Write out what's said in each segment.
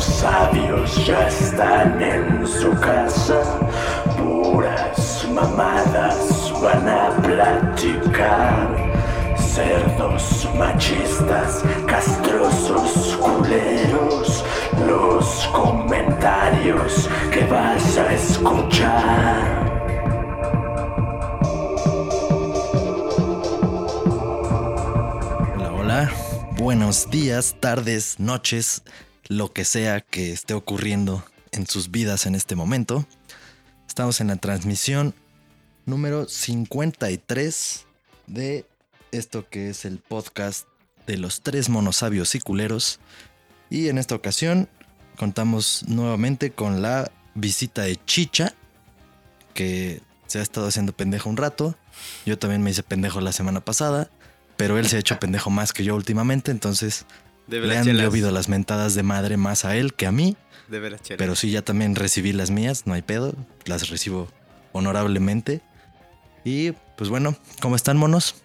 monos sabios ya están en su casa. Puras mamadas van a platicar. Cerdos machistas, castrosos culeros. Los comentarios que vas a escuchar. Hola, hola. Buenos días, tardes, noches, lo que sea que esté ocurriendo en sus vidas en este momento. Estamos en la transmisión número 53 de esto que es el podcast de los tres monosabios y culeros. Y en esta ocasión contamos nuevamente con la visita de Chicha, que se ha estado haciendo pendejo un rato. Yo también me hice pendejo la semana pasada, pero él se ha hecho pendejo más que yo últimamente, entonces Debe le las han chelas. llovido las mentadas de madre más a él que a mí. Debe las chelas. Pero sí, ya también recibí las mías, no hay pedo, las recibo honorablemente. Y pues bueno, ¿cómo están monos?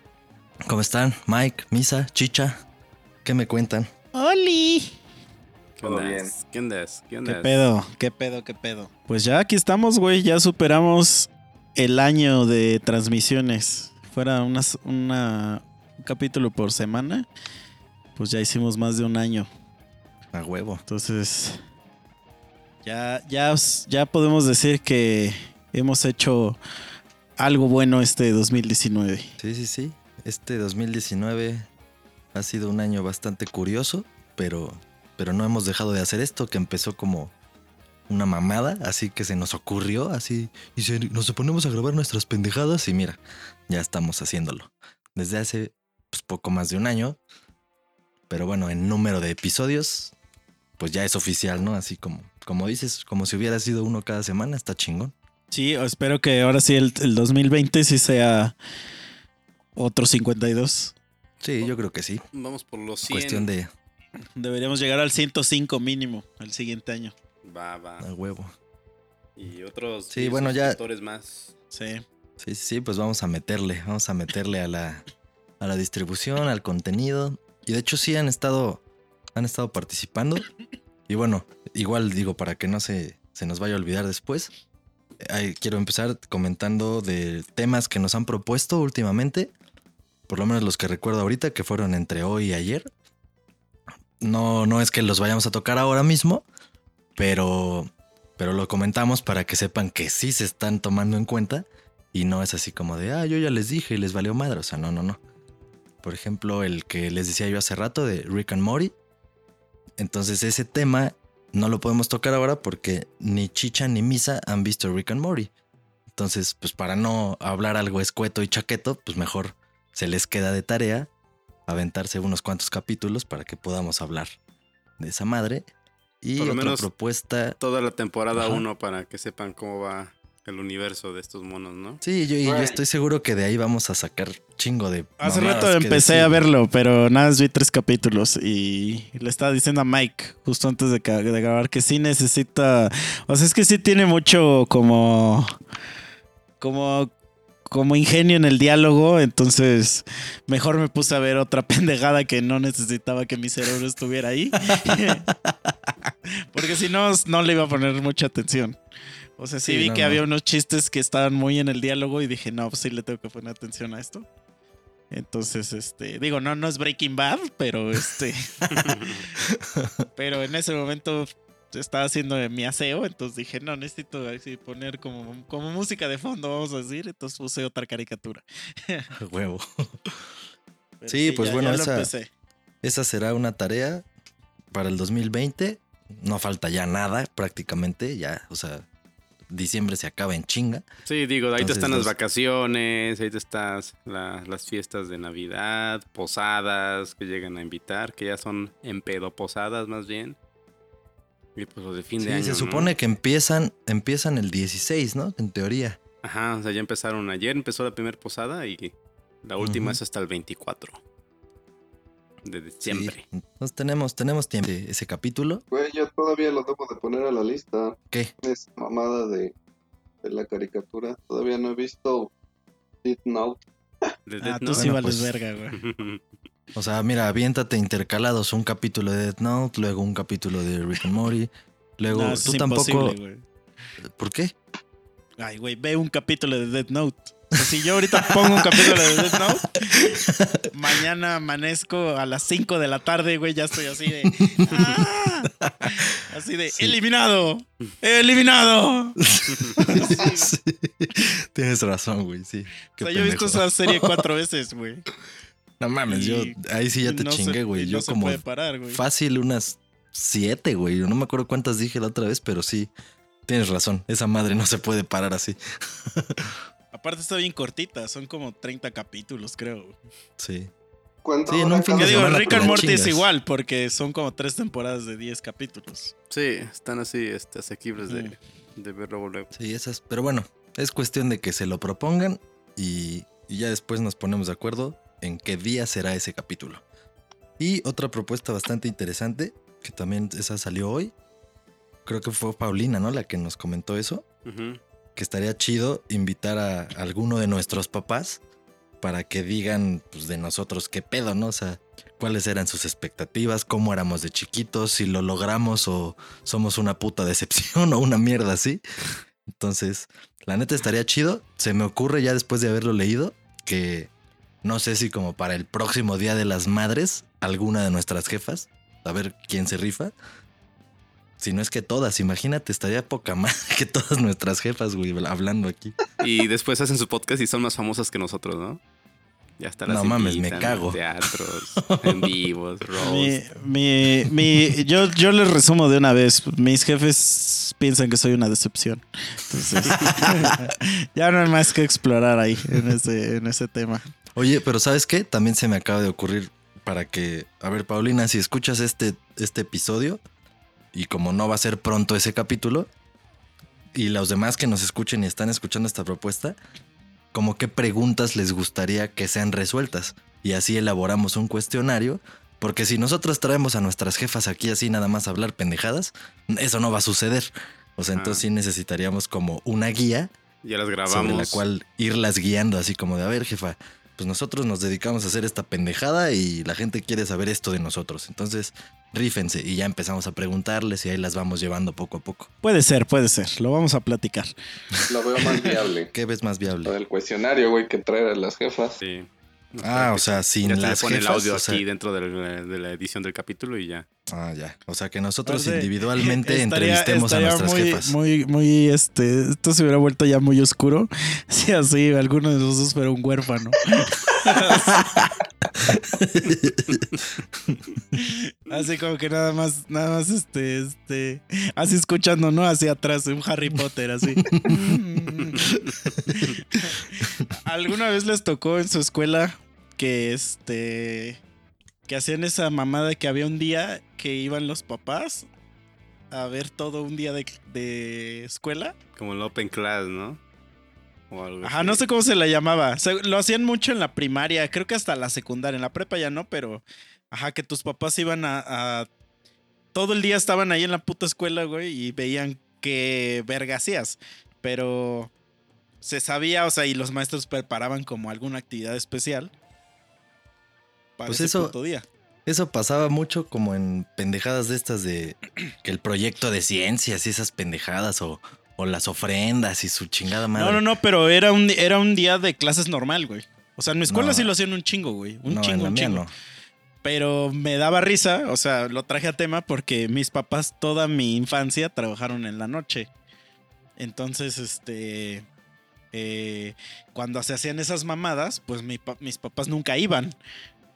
¿Cómo están? Mike, Misa, Chicha, ¿qué me cuentan? ¡Oli! ¿Qué onda? ¿Qué onda? ¿Qué pedo? ¿Qué pedo? ¿Qué pedo? Pues ya aquí estamos, güey. Ya superamos el año de transmisiones. Fuera unas- una, un capítulo por semana. Pues ya hicimos más de un año. A huevo. Entonces, ya, ya, ya podemos decir que hemos hecho algo bueno este 2019. Sí, sí, sí. Este 2019 ha sido un año bastante curioso, pero, pero no hemos dejado de hacer esto que empezó como una mamada, así que se nos ocurrió, así, y se- nos ponemos a grabar nuestras pendejadas y mira, ya estamos haciéndolo. Desde hace pues, poco más de un año, pero bueno, en número de episodios, pues ya es oficial, ¿no? Así como, como dices, como si hubiera sido uno cada semana, está chingón. Sí, espero que ahora sí el, el 2020 sí sea otro 52. Sí, yo creo que sí. Vamos por los 100. Cuestión de Deberíamos llegar al 105 mínimo el siguiente año. Va, va. a huevo. Y otros Sí, 10 bueno, ya- más. Sí. Sí, sí, sí, pues vamos a meterle, vamos a meterle a la, a la distribución, al contenido. Y de hecho sí han estado, han estado participando. Y bueno, igual digo, para que no se, se nos vaya a olvidar después, eh, quiero empezar comentando de temas que nos han propuesto últimamente. Por lo menos los que recuerdo ahorita, que fueron entre hoy y ayer. No, no es que los vayamos a tocar ahora mismo, pero, pero lo comentamos para que sepan que sí se están tomando en cuenta y no es así como de, ah, yo ya les dije y les valió madre. O sea, no, no, no. Por ejemplo, el que les decía yo hace rato de Rick and Morty. Entonces ese tema no lo podemos tocar ahora porque ni Chicha ni Misa han visto Rick and Morty. Entonces, pues para no hablar algo escueto y chaqueto, pues mejor se les queda de tarea aventarse unos cuantos capítulos para que podamos hablar de esa madre. Y Por lo otra menos propuesta Toda la temporada Ajá. 1 para que sepan cómo va el universo de estos monos, ¿no? Sí, yo, y yo Güey. estoy seguro que de ahí vamos a sacar chingo de. Hace rato empecé decir. a verlo, pero nada más vi tres capítulos y le estaba diciendo a Mike justo antes de grabar que sí necesita, o sea, es que sí tiene mucho como, como, como ingenio en el diálogo, entonces mejor me puse a ver otra pendejada que no necesitaba que mi cerebro estuviera ahí, porque si no, no le iba a poner mucha atención. O sea, sí, Sí, vi no, que no. había unos chistes que estaban muy en el diálogo y dije, no, pues sí le tengo que poner atención a esto. Entonces, este, digo, no, no es Breaking Bad, pero este, pero en ese momento estaba haciendo mi aseo, entonces dije, no, necesito así poner como, como música de fondo, vamos a decir, entonces puse otra caricatura. Huevo. Pero Sí, pues bueno, lo esa-. Esa será una tarea para el 2020. No falta ya nada, prácticamente. Ya, o sea, diciembre se acaba en chinga. Sí, digo, ahí te están las los- vacaciones, ahí te estás la- las fiestas de Navidad, posadas que llegan a invitar, que ya son en pedo posadas más bien. Y pues los de fin Sí, de año. se ¿no? supone que empiezan, empiezan el 16, ¿no? En teoría. Ajá, o sea, ya empezaron ayer, empezó la primera posada y la última es hasta el 24 de Sí. diciembre. Entonces tenemos, tenemos tiempo de ese capítulo. Güey, yo todavía lo debo de poner a la lista. ¿Qué? Es mamada de, de la caricatura. Todavía no he visto Death Note. De Ah, tú sí Bueno, vales pues- verga, güey. O sea, mira, aviéntate intercalados un capítulo de Death Note, luego un capítulo de Rick and Morty. Luego, No, tú es tampoco. ¿Por qué? Ay, güey, ve un capítulo de Death Note. Si yo ahorita pongo un capítulo de Death Note, mañana amanezco a las 5 de la tarde, güey, ya estoy así de. ¡Ah! Así de, Sí. eliminado, eliminado. Sí. Tienes razón, güey, sí. O sea, yo he visto esa serie cuatro veces, güey. No mames, yo ahí sí ya te No se- chingué, güey. Yo no se como puede parar, güey. fácil unas siete, güey. No me acuerdo cuántas dije la otra vez, pero sí. Tienes razón, esa madre no se puede parar así. Aparte está bien cortita, son como 30 capítulos, creo. Sí. ¿Cuánto Sí, en un fin de digo, semana Rick and Morty es igual, porque son como tres temporadas de 10 capítulos. Sí, están así este, asequibles de, de ver luego luego. Sí, esas. Pero bueno, es cuestión de que se lo propongan y, y ya después nos ponemos de acuerdo en qué día será ese capítulo. Y otra propuesta bastante interesante, que también esa salió hoy. Creo que fue Paulina, ¿no? La que nos comentó eso. Ujú. Que estaría chido invitar a alguno de nuestros papás para que digan pues, de nosotros qué pedo, ¿no? O sea, cuáles eran sus expectativas, cómo éramos de chiquitos, si lo logramos o somos una puta decepción o una mierda así. Entonces, la neta estaría chido. Se me ocurre ya después de haberlo leído que no sé si como para el próximo Día de las Madres, alguna de nuestras jefas, a ver quién se rifa. Si no es que todas, imagínate, estaría poca madre que todas nuestras jefas, güey, hablando aquí. Y después hacen su podcast y son más famosas que nosotros, ¿no? Ya está No mames, me cago. Teatros, en vivos, mi, mi- yo, yo les resumo de una vez. Mis jefes piensan que soy una decepción. Entonces, ya no hay más que explorar ahí en ese, en ese tema. Oye, pero ¿sabes qué? También se me acaba de ocurrir para que, a ver, Paulina, si escuchas este, este episodio y como no va a ser pronto ese capítulo, y los demás que nos escuchen y están escuchando esta propuesta, como qué preguntas les gustaría que sean resueltas. Y así elaboramos un cuestionario, porque si nosotros traemos a nuestras jefas aquí así nada más a hablar pendejadas, eso no va a suceder. O sea, entonces Ah. sí necesitaríamos como una guía Ya las sobre grabamos. la cual irlas guiando, así como de, a ver, jefa, pues nosotros nos dedicamos a hacer esta pendejada y la gente quiere saber esto de nosotros. Entonces, rífense y ya empezamos a preguntarles y ahí las vamos llevando poco a poco. Puede ser, puede ser. Lo vamos a platicar. Lo veo más viable. ¿Qué ves más Lo viable? del cuestionario, güey, que traer a las jefas. Sí. Ah, o sea, sin ya se le las pone el jefas, audio o sea- aquí dentro de la, de la edición del capítulo y ya. Ah, ya. O sea, que nosotros individualmente estaría- entrevistemos a nuestras muy, jefas. Muy, muy, este, esto se hubiera vuelto ya muy oscuro. Si así alguno de los dos fuera un huérfano. así como que nada más, nada más, este, este, así escuchando, ¿no? Hacia atrás, un Harry Potter, así. ¿Alguna vez les tocó en su escuela que, este, que hacían esa mamada que había un día que iban los papás a ver todo un día de, de escuela. Como el Open Class, ¿no? O algo Ajá, así. no sé cómo se la llamaba. Se- lo hacían mucho en la primaria, creo que hasta la secundaria. En la prepa ya no, pero. Ajá, que tus papás iban a. a- todo el día estaban ahí en la puta escuela, güey, y veían qué verga hacías. Pero. Se sabía, o sea, y los maestros preparaban como alguna actividad especial. Para Pues ese eso- puto día. Eso pasaba mucho como en pendejadas de estas de que el proyecto de ciencias y esas pendejadas o, o las ofrendas y su chingada madre. No, no, no, pero era un, era un día de clases normal, güey. O sea, en mi escuela No. sí lo hacían un chingo, güey. Un No, chingo, un chingo. no. Pero me daba risa, o sea, lo traje a tema porque mis papás toda mi infancia trabajaron en la noche. Entonces, este, eh, cuando se hacían esas mamadas, pues mi mis papás nunca iban.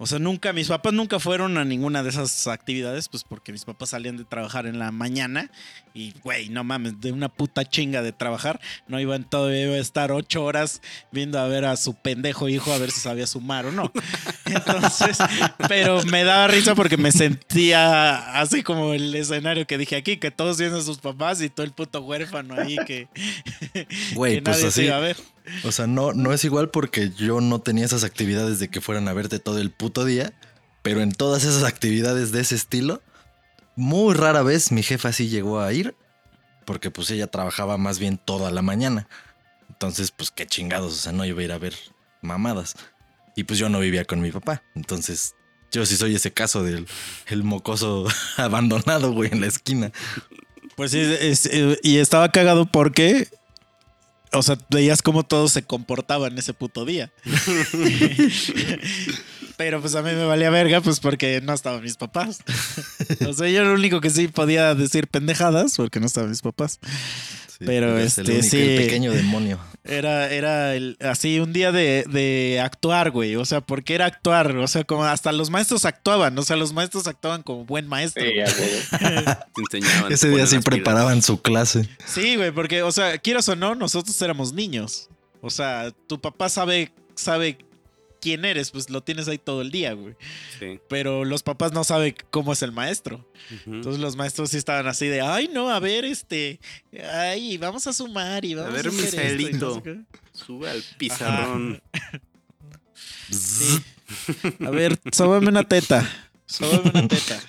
O sea, nunca, mis papás nunca fueron a ninguna de esas actividades, pues porque mis papás salían de trabajar en la mañana y, güey, no mames, de una puta chinga de trabajar, no iban todavía iba a estar ocho horas viendo a ver a su pendejo hijo a ver si sabía sumar o no. Entonces, pero me daba risa porque me sentía así como el escenario que dije aquí, que todos viendo a sus papás y todo el puto huérfano ahí que, Güey, que pues nadie se así. iba a ver. O sea, no, no es igual porque yo no tenía esas actividades de que fueran a verte todo el puto día, pero en todas esas actividades de ese estilo, muy rara vez mi jefa sí llegó a ir, porque pues ella trabajaba más bien toda la mañana. Entonces, pues qué chingados, o sea, no iba a ir a ver mamadas. Y pues yo no vivía con mi papá, entonces Yo sí soy ese caso del el mocoso abandonado, güey, en la esquina. Pues sí, y estaba cagado porque, o sea, veías cómo todos se comportaban ese puto día. Pero pues a mí me valía verga, pues porque no estaban mis papás. O sea, yo era el único que sí podía decir pendejadas porque no estaban mis papás. Sí, Pero, el este, único, sí. El pequeño demonio. Era, era el- así un día de, de actuar, güey. O sea, porque era actuar. O sea, como hasta los maestros actuaban. O sea, los maestros actuaban como buen maestro. Sí, enseñaban. Ese día sí preparaban su clase. Sí, güey, porque, o sea, quieras o no, nosotros éramos niños. O sea, tu papá sabe, sabe quién eres, pues lo tienes ahí todo el día, güey. Sí. Pero los papás no saben cómo es el maestro. Entonces los maestros sí estaban así de, ay, no, a ver, este, ay, vamos a sumar y vamos a, ver, hacer esto", y no sé. Sube al pizarrón. Sí. A ver, sóbame una teta. Sóbame una teta.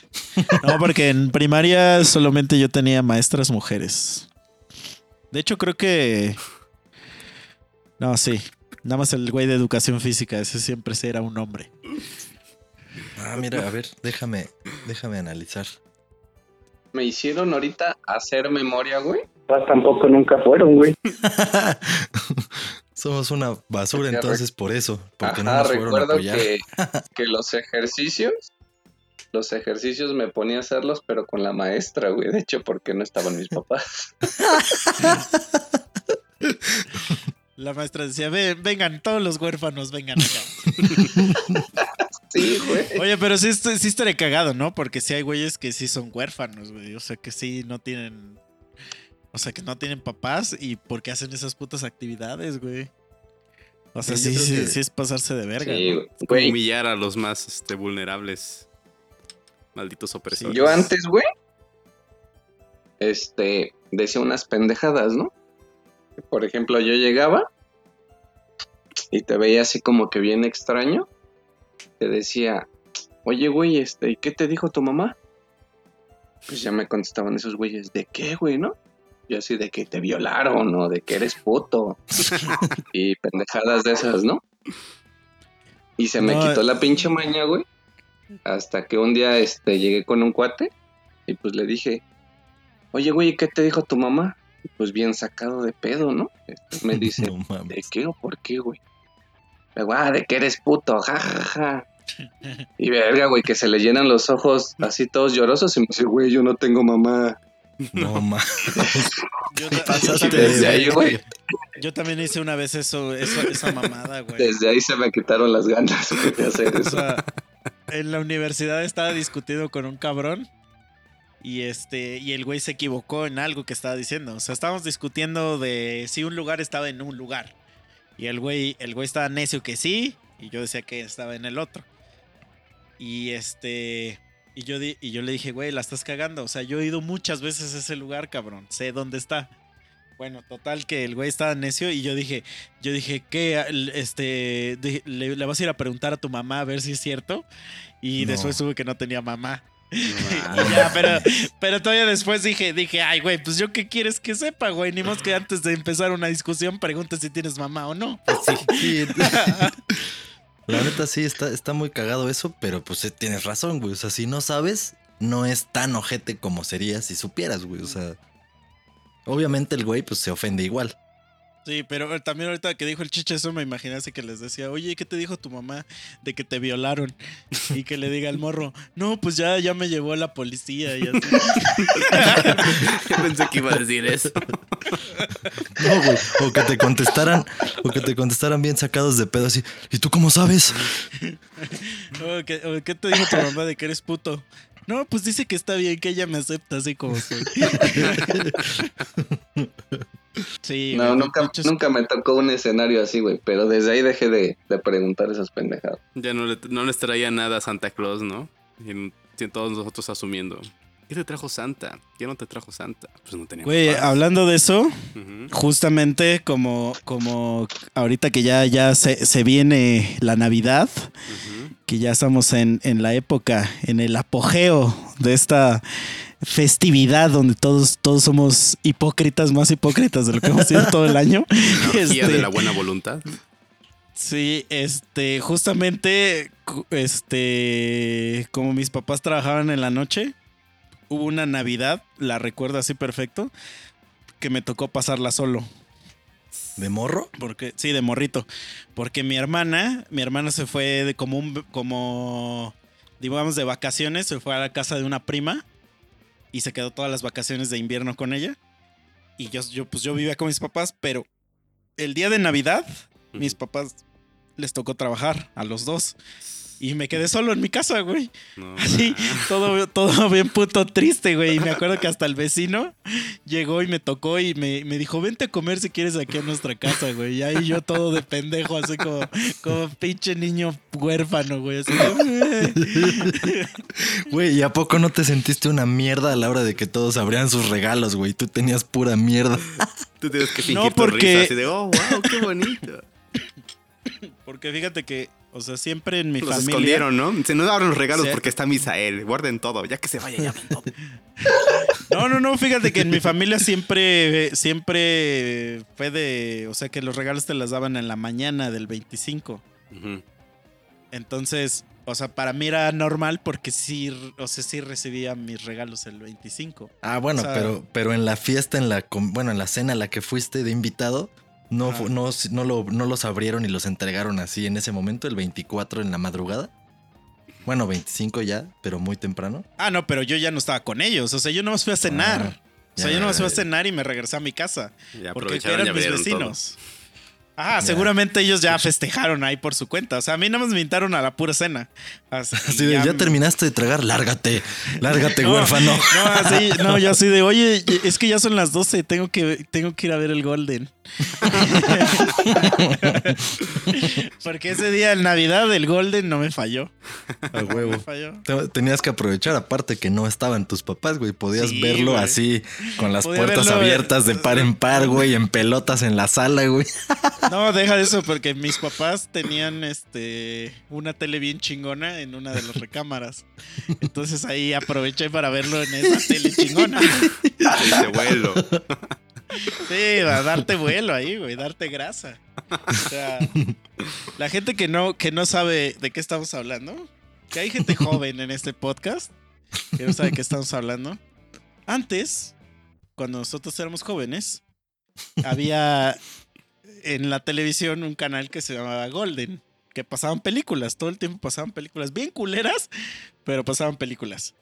No, porque en primaria solamente yo tenía maestras mujeres. De hecho, creo que. No, sí. Nada más el güey de educación física, ese siempre era un hombre. Ah, mira, a ver, déjame, déjame analizar. Me hicieron ahorita hacer memoria, güey. Papás tampoco nunca fueron, güey. Somos una basura Porque entonces por eso, porque no nos fueron a recuerdo apoyar. que, que los ejercicios, los ejercicios me ponía a hacerlos, pero con la maestra, güey. De hecho, porque no estaban mis papás. La maestra decía, "Ven, vengan, todos los huérfanos, vengan acá. Sí, güey. Oye, pero sí, sí estaría cagado, ¿no? Porque sí hay güeyes que sí son huérfanos, güey. O sea, que sí no tienen. O sea, que no tienen papás y porque hacen esas putas actividades, güey. O sea, Sí, que- es pasarse de verga. Sí, ¿no? güey. Como Güey, humillar a los más este, vulnerables. Malditos opresores. Yo antes, güey, este, decía unas pendejadas, ¿no? Por ejemplo, yo llegaba y te veía así como que bien extraño. Te decía, oye, güey, este, ¿y qué te dijo tu mamá? Pues ya me contestaban esos güeyes, ¿de qué, güey, no? Yo así de que te violaron o de que eres puto. y pendejadas de esas, ¿no? Y se me No, quitó eh. la pinche maña, güey. Hasta que un día este, llegué con un cuate y pues le dije, oye, güey, ¿qué te dijo tu mamá? Pues bien sacado de pedo, ¿no? Me dice, No. ¿de qué o por qué, güey? Le digo, ah, de que eres puto, jajaja. Y verga, güey, que se le llenan los ojos así todos llorosos y me dice, güey, yo no tengo mamá. No mames. Yo, yo de Desde ahí, verga. güey, yo también hice una vez eso, eso- esa mamada, güey. desde ahí se me quitaron las ganas de hacer O eso. sea, en la universidad estaba discutiendo con un cabrón y este y el güey se equivocó en algo que estaba diciendo. O sea, estábamos discutiendo de si un lugar estaba en un lugar. Y el güey el güey estaba necio que sí y yo decía que estaba en el otro. Y este y yo di- y yo le dije, "Güey, la estás cagando." O sea, yo he ido muchas veces a ese lugar, cabrón. Sé dónde está. Bueno, total que el güey estaba necio y yo dije, yo dije, ¿qué? Este, le, le vas a ir a preguntar a tu mamá a ver si es cierto. Y No. después supe que no tenía mamá. Y ya, pero, pero todavía después dije, dije, ay, güey, pues yo qué quieres que sepa, güey. Ni más que antes de empezar una discusión pregunte si tienes mamá o no. Sí. La neta sí, está, está muy cagado eso, pero pues eh, tienes razón, güey. O sea, si no sabes, no es tan ojete como sería si supieras, güey. O sea, obviamente el güey pues se ofende igual. Sí, pero también ahorita que dijo el chiche eso me imaginé así que les decía, oye, ¿qué te dijo tu mamá de que te violaron? Y que le diga al morro, no, pues ya, ya me llevó la policía y así. Pensé que iba a decir eso. No, güey. O que te contestaran, o que te contestaran bien sacados de pedo así. ¿Y tú cómo sabes? O ¿qué, o qué te dijo tu mamá de que eres puto? No, pues dice que está bien, que ella me acepta así como soy. Sí, No, güey, nunca, nunca me tocó un escenario así, güey. Pero desde ahí dejé de, de preguntar esas pendejadas. Ya no, le, no les traía nada a Santa Claus, ¿no? Y, y todos nosotros asumiendo. ¿Qué te trajo Santa? ¿Qué no te trajo Santa? Pues no tenía Güey, papás. hablando de eso, justamente como, como ahorita que ya, ya se, se viene la Navidad, que ya estamos en, en la época, en el apogeo de esta festividad donde todos, todos somos hipócritas, más hipócritas de lo que hemos sido todo el año. Este, de la buena voluntad. Sí, este, justamente, este, como mis papás trabajaban en la noche, hubo una Navidad, la recuerdo así perfecto, que me tocó pasarla solo. ¿De morro? Porque, sí, de morrito. Porque mi hermana, mi hermana se fue de como un, como, digamos, de vacaciones, se fue a la casa de una prima y se quedó todas las vacaciones de invierno con ella. Y yo, yo pues yo vivía con mis papás, pero el día de Navidad, mis papás les tocó trabajar a los dos. Y me quedé solo en mi casa, güey. No, Así, todo, todo bien puto triste, güey. Y me acuerdo que hasta el vecino llegó y me tocó y me, me dijo, vente a comer si quieres aquí a nuestra casa, güey. Y ahí yo todo de pendejo, así como, como pinche niño huérfano, güey. Así, Güey, ¿y a poco no te sentiste una mierda a la hora de que todos abrían sus regalos, güey? Tú tenías pura mierda. Tú tienes que fingir No, tu porque- risa así de, oh, wow, qué bonito. Porque fíjate que, o sea, siempre en mi Los familia... escondieron, ¿no? Se no abren los regalos Sí. porque está Misael. Guarden todo, ya que se vaya, ya todo. No, no, no, fíjate que en mi familia siempre, siempre fue de, o sea, que los regalos te las daban en la mañana del 25. Ujú. Entonces, o sea, para mí era normal porque sí, o sea, sí recibía mis regalos el 25. Ah, bueno, O sea- pero, pero en la fiesta, en la, bueno, en la cena a la que fuiste de invitado, no, no, no, lo- no los abrieron y los entregaron así en ese momento, el 24 en la madrugada. Bueno, 25 ya, pero muy temprano. Ah, no, pero yo ya no estaba con ellos. O sea, yo nomás fui a cenar. o sea, ya, yo nomás fui a cenar y me regresé a mi casa. Ya Porque eran mis abrieron todo. vecinos. Ajá, Ya. seguramente ellos ya festejaron ahí por su cuenta. O sea, a mí nada más me invitaron a la pura cena. Así, Así de, ya, terminaste de tragar, lárgate, lárgate, No, huérfano. No, así, no, yo así de, oye, es que ya son las 12, tengo que, tengo que ir a ver el Golden. Porque ese día en Navidad el Golden no me falló. A No huevo. me falló. Te- Tenías que aprovechar, aparte que no estaban tus papás, güey. Podías Sí, verlo güey. así, con las Podía puertas verlo, abiertas de par en par, güey, en pelotas en la sala, güey. No, deja de eso, porque mis papás tenían este una tele bien chingona en una de las recámaras. Entonces ahí aproveché para verlo en esa tele chingona. Ese vuelo. Sí, a darte vuelo ahí, güey, darte grasa. O sea, la gente que no, que no sabe de qué estamos hablando, que hay gente joven en este podcast que no sabe de qué estamos hablando. Antes, cuando nosotros éramos jóvenes, había en la televisión un canal que se llamaba Golden, que pasaban películas, todo el tiempo pasaban películas bien culeras, pero pasaban películas.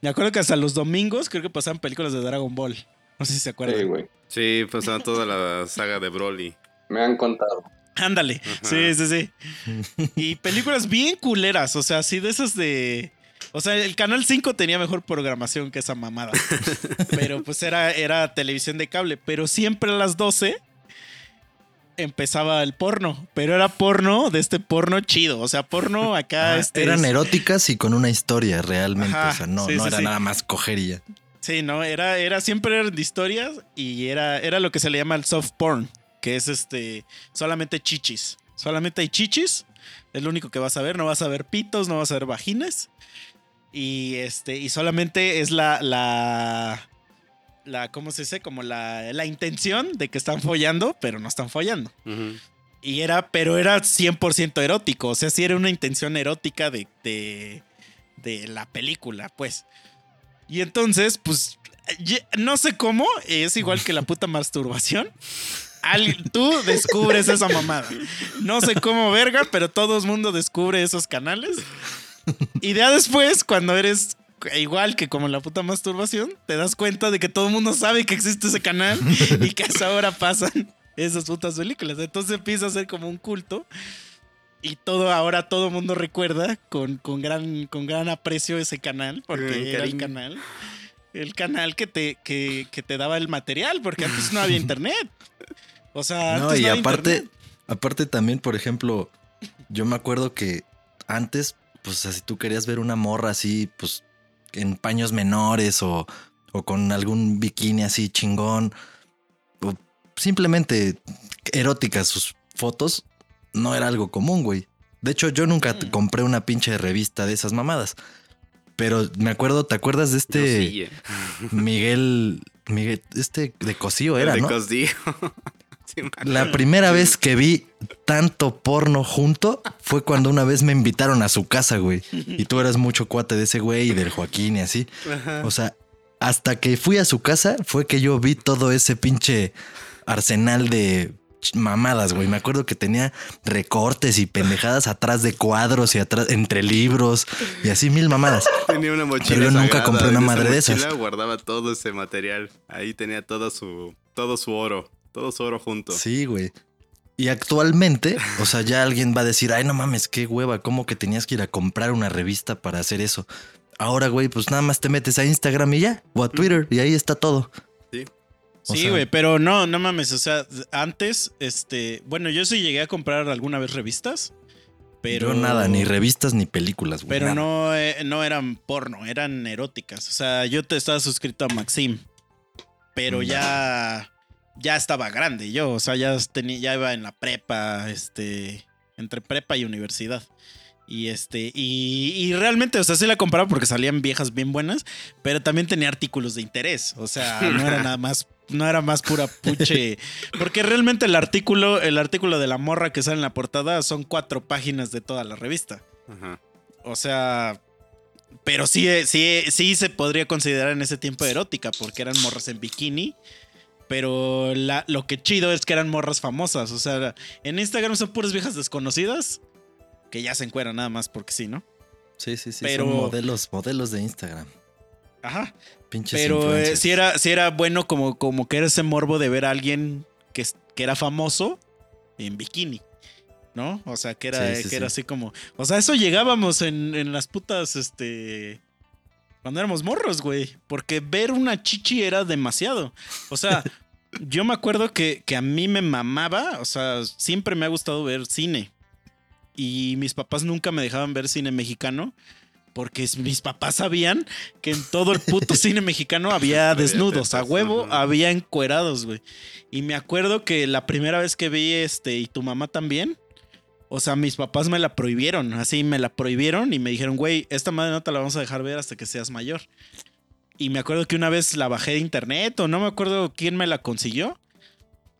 Me acuerdo que hasta los domingos creo que pasaban películas de Dragon Ball. No sé si se acuerdan. Güey. Sí, pasaba toda la saga de Broly. Me han contado. Ándale. Ajá. Sí, sí, sí. Y películas bien culeras, o sea, así de esas de... O sea, el Canal 5 tenía mejor programación que esa mamada. Pero pues era, era televisión de cable. Pero siempre a las 12 empezaba el porno. Pero era porno de este porno chido. O sea, porno acá... Ah, este, Eran es- eróticas y con una historia realmente. Ajá, o sea, no, sí, no sí, era sí. nada más cogería. Sí, no, era, era siempre eran de historias y era, era lo que se le llama el soft porn, que es este solamente chichis. Solamente hay chichis, es lo único que vas a ver, no vas a ver pitos, no vas a ver vagines. Y este, y solamente es la, la, la, ¿cómo se dice? Como la, la intención de que están follando, pero no están follando. Y era, pero era 100% erótico. O sea, sí era una intención erótica de, de, de la película, pues. Y entonces, pues, no sé cómo, es igual que la puta masturbación. Tú descubres esa mamada. No sé cómo, verga, pero todo el mundo descubre esos canales. Y ya después, cuando eres igual que como la puta masturbación, te das cuenta de que todo el mundo sabe que existe ese canal y que a esa hora pasan esas putas películas. Entonces empieza a ser como un culto. Y todo ahora todo el mundo recuerda con, con, gran, con gran aprecio ese canal, porque era el canal. El canal que te, que, que te daba el material, porque antes no había internet. O sea, No, antes y no había aparte, internet. aparte también, por ejemplo, yo me acuerdo que antes, pues si tú querías ver una morra así, pues en paños menores o, o con algún bikini así chingón, o simplemente eróticas sus fotos, no era algo común, güey. De hecho, yo nunca Mm. compré una pinche revista de esas mamadas. Pero me acuerdo, ¿te acuerdas de este sí, eh. Miguel, Miguel, este de Cosío era, de ¿no? Sí, acuerdo. La primera vez que vi tanto porno junto fue cuando una vez me invitaron a su casa, güey. Y tú eras mucho cuate de ese güey y del Joaquín y así. O sea, hasta que fui a su casa fue que yo vi todo ese pinche arsenal de mamadas, güey. Me acuerdo que tenía recortes y pendejadas atrás de cuadros y atrás entre libros y así mil mamadas. Tenía una mochila. Pero yo nunca sagrada. compré una madre de esas. guardaba todo ese material. Ahí tenía todo su, todo su oro. Todo su oro junto. Sí, güey. Y actualmente, o sea, ya alguien va a decir, ay, no mames, qué hueva, ¿cómo que tenías que ir a comprar una revista para hacer eso? Ahora, güey, pues nada más te metes a Instagram y ya, o a Twitter, y ahí está todo. Sí, güey, pero no, no mames. O sea, antes, este. Bueno, yo sí llegué a comprar alguna vez revistas. Pero. Yo nada, ni revistas ni películas, güey. Pero nada. no, eh, no eran porno, eran eróticas. O sea, yo te estaba suscrito a Maxim. Pero Mm. ya. Ya estaba grande yo. O sea, ya, tenía, ya iba en la prepa. Este. Entre prepa y universidad. Y este. Y, y realmente, o sea, sí la compraba porque salían viejas bien buenas. Pero también tenía artículos de interés. O sea, no era nada más. No era más pura puche. Porque realmente el artículo, el artículo de la morra que sale en la portada son cuatro páginas de toda la revista. Ajá. O sea, pero sí, sí, sí se podría considerar en ese tiempo erótica, porque eran morras en bikini. Pero la- lo que chido es que eran morras famosas. O sea, en Instagram son puras viejas desconocidas que ya se encueran nada más porque sí, ¿no? Sí, sí, sí. pero- Son modelos, modelos de Instagram. Ajá. Pinches Pero eh, sí, era, sí era bueno como, como que era ese morbo de ver a alguien que, que era famoso en bikini. ¿No? O sea, que era, Sí, sí, que era sí. así como. O sea, eso llegábamos en, en las putas, este. Cuando éramos morros, güey. Porque ver una chichi era demasiado. O sea, yo me acuerdo que, que a mí me mamaba. O sea, siempre me ha gustado ver cine. Y mis papás nunca me dejaban ver cine mexicano. Porque mis papás sabían que en todo el puto cine mexicano había desnudos. A huevo había encuerados, güey. Y me acuerdo que la primera vez que vi este, y tu mamá también. O sea, mis papás me la prohibieron. Así me la prohibieron y me dijeron, güey, esta madre no te la vamos a dejar ver hasta que seas mayor. Y me acuerdo que una vez la bajé de internet o no me acuerdo quién me la consiguió.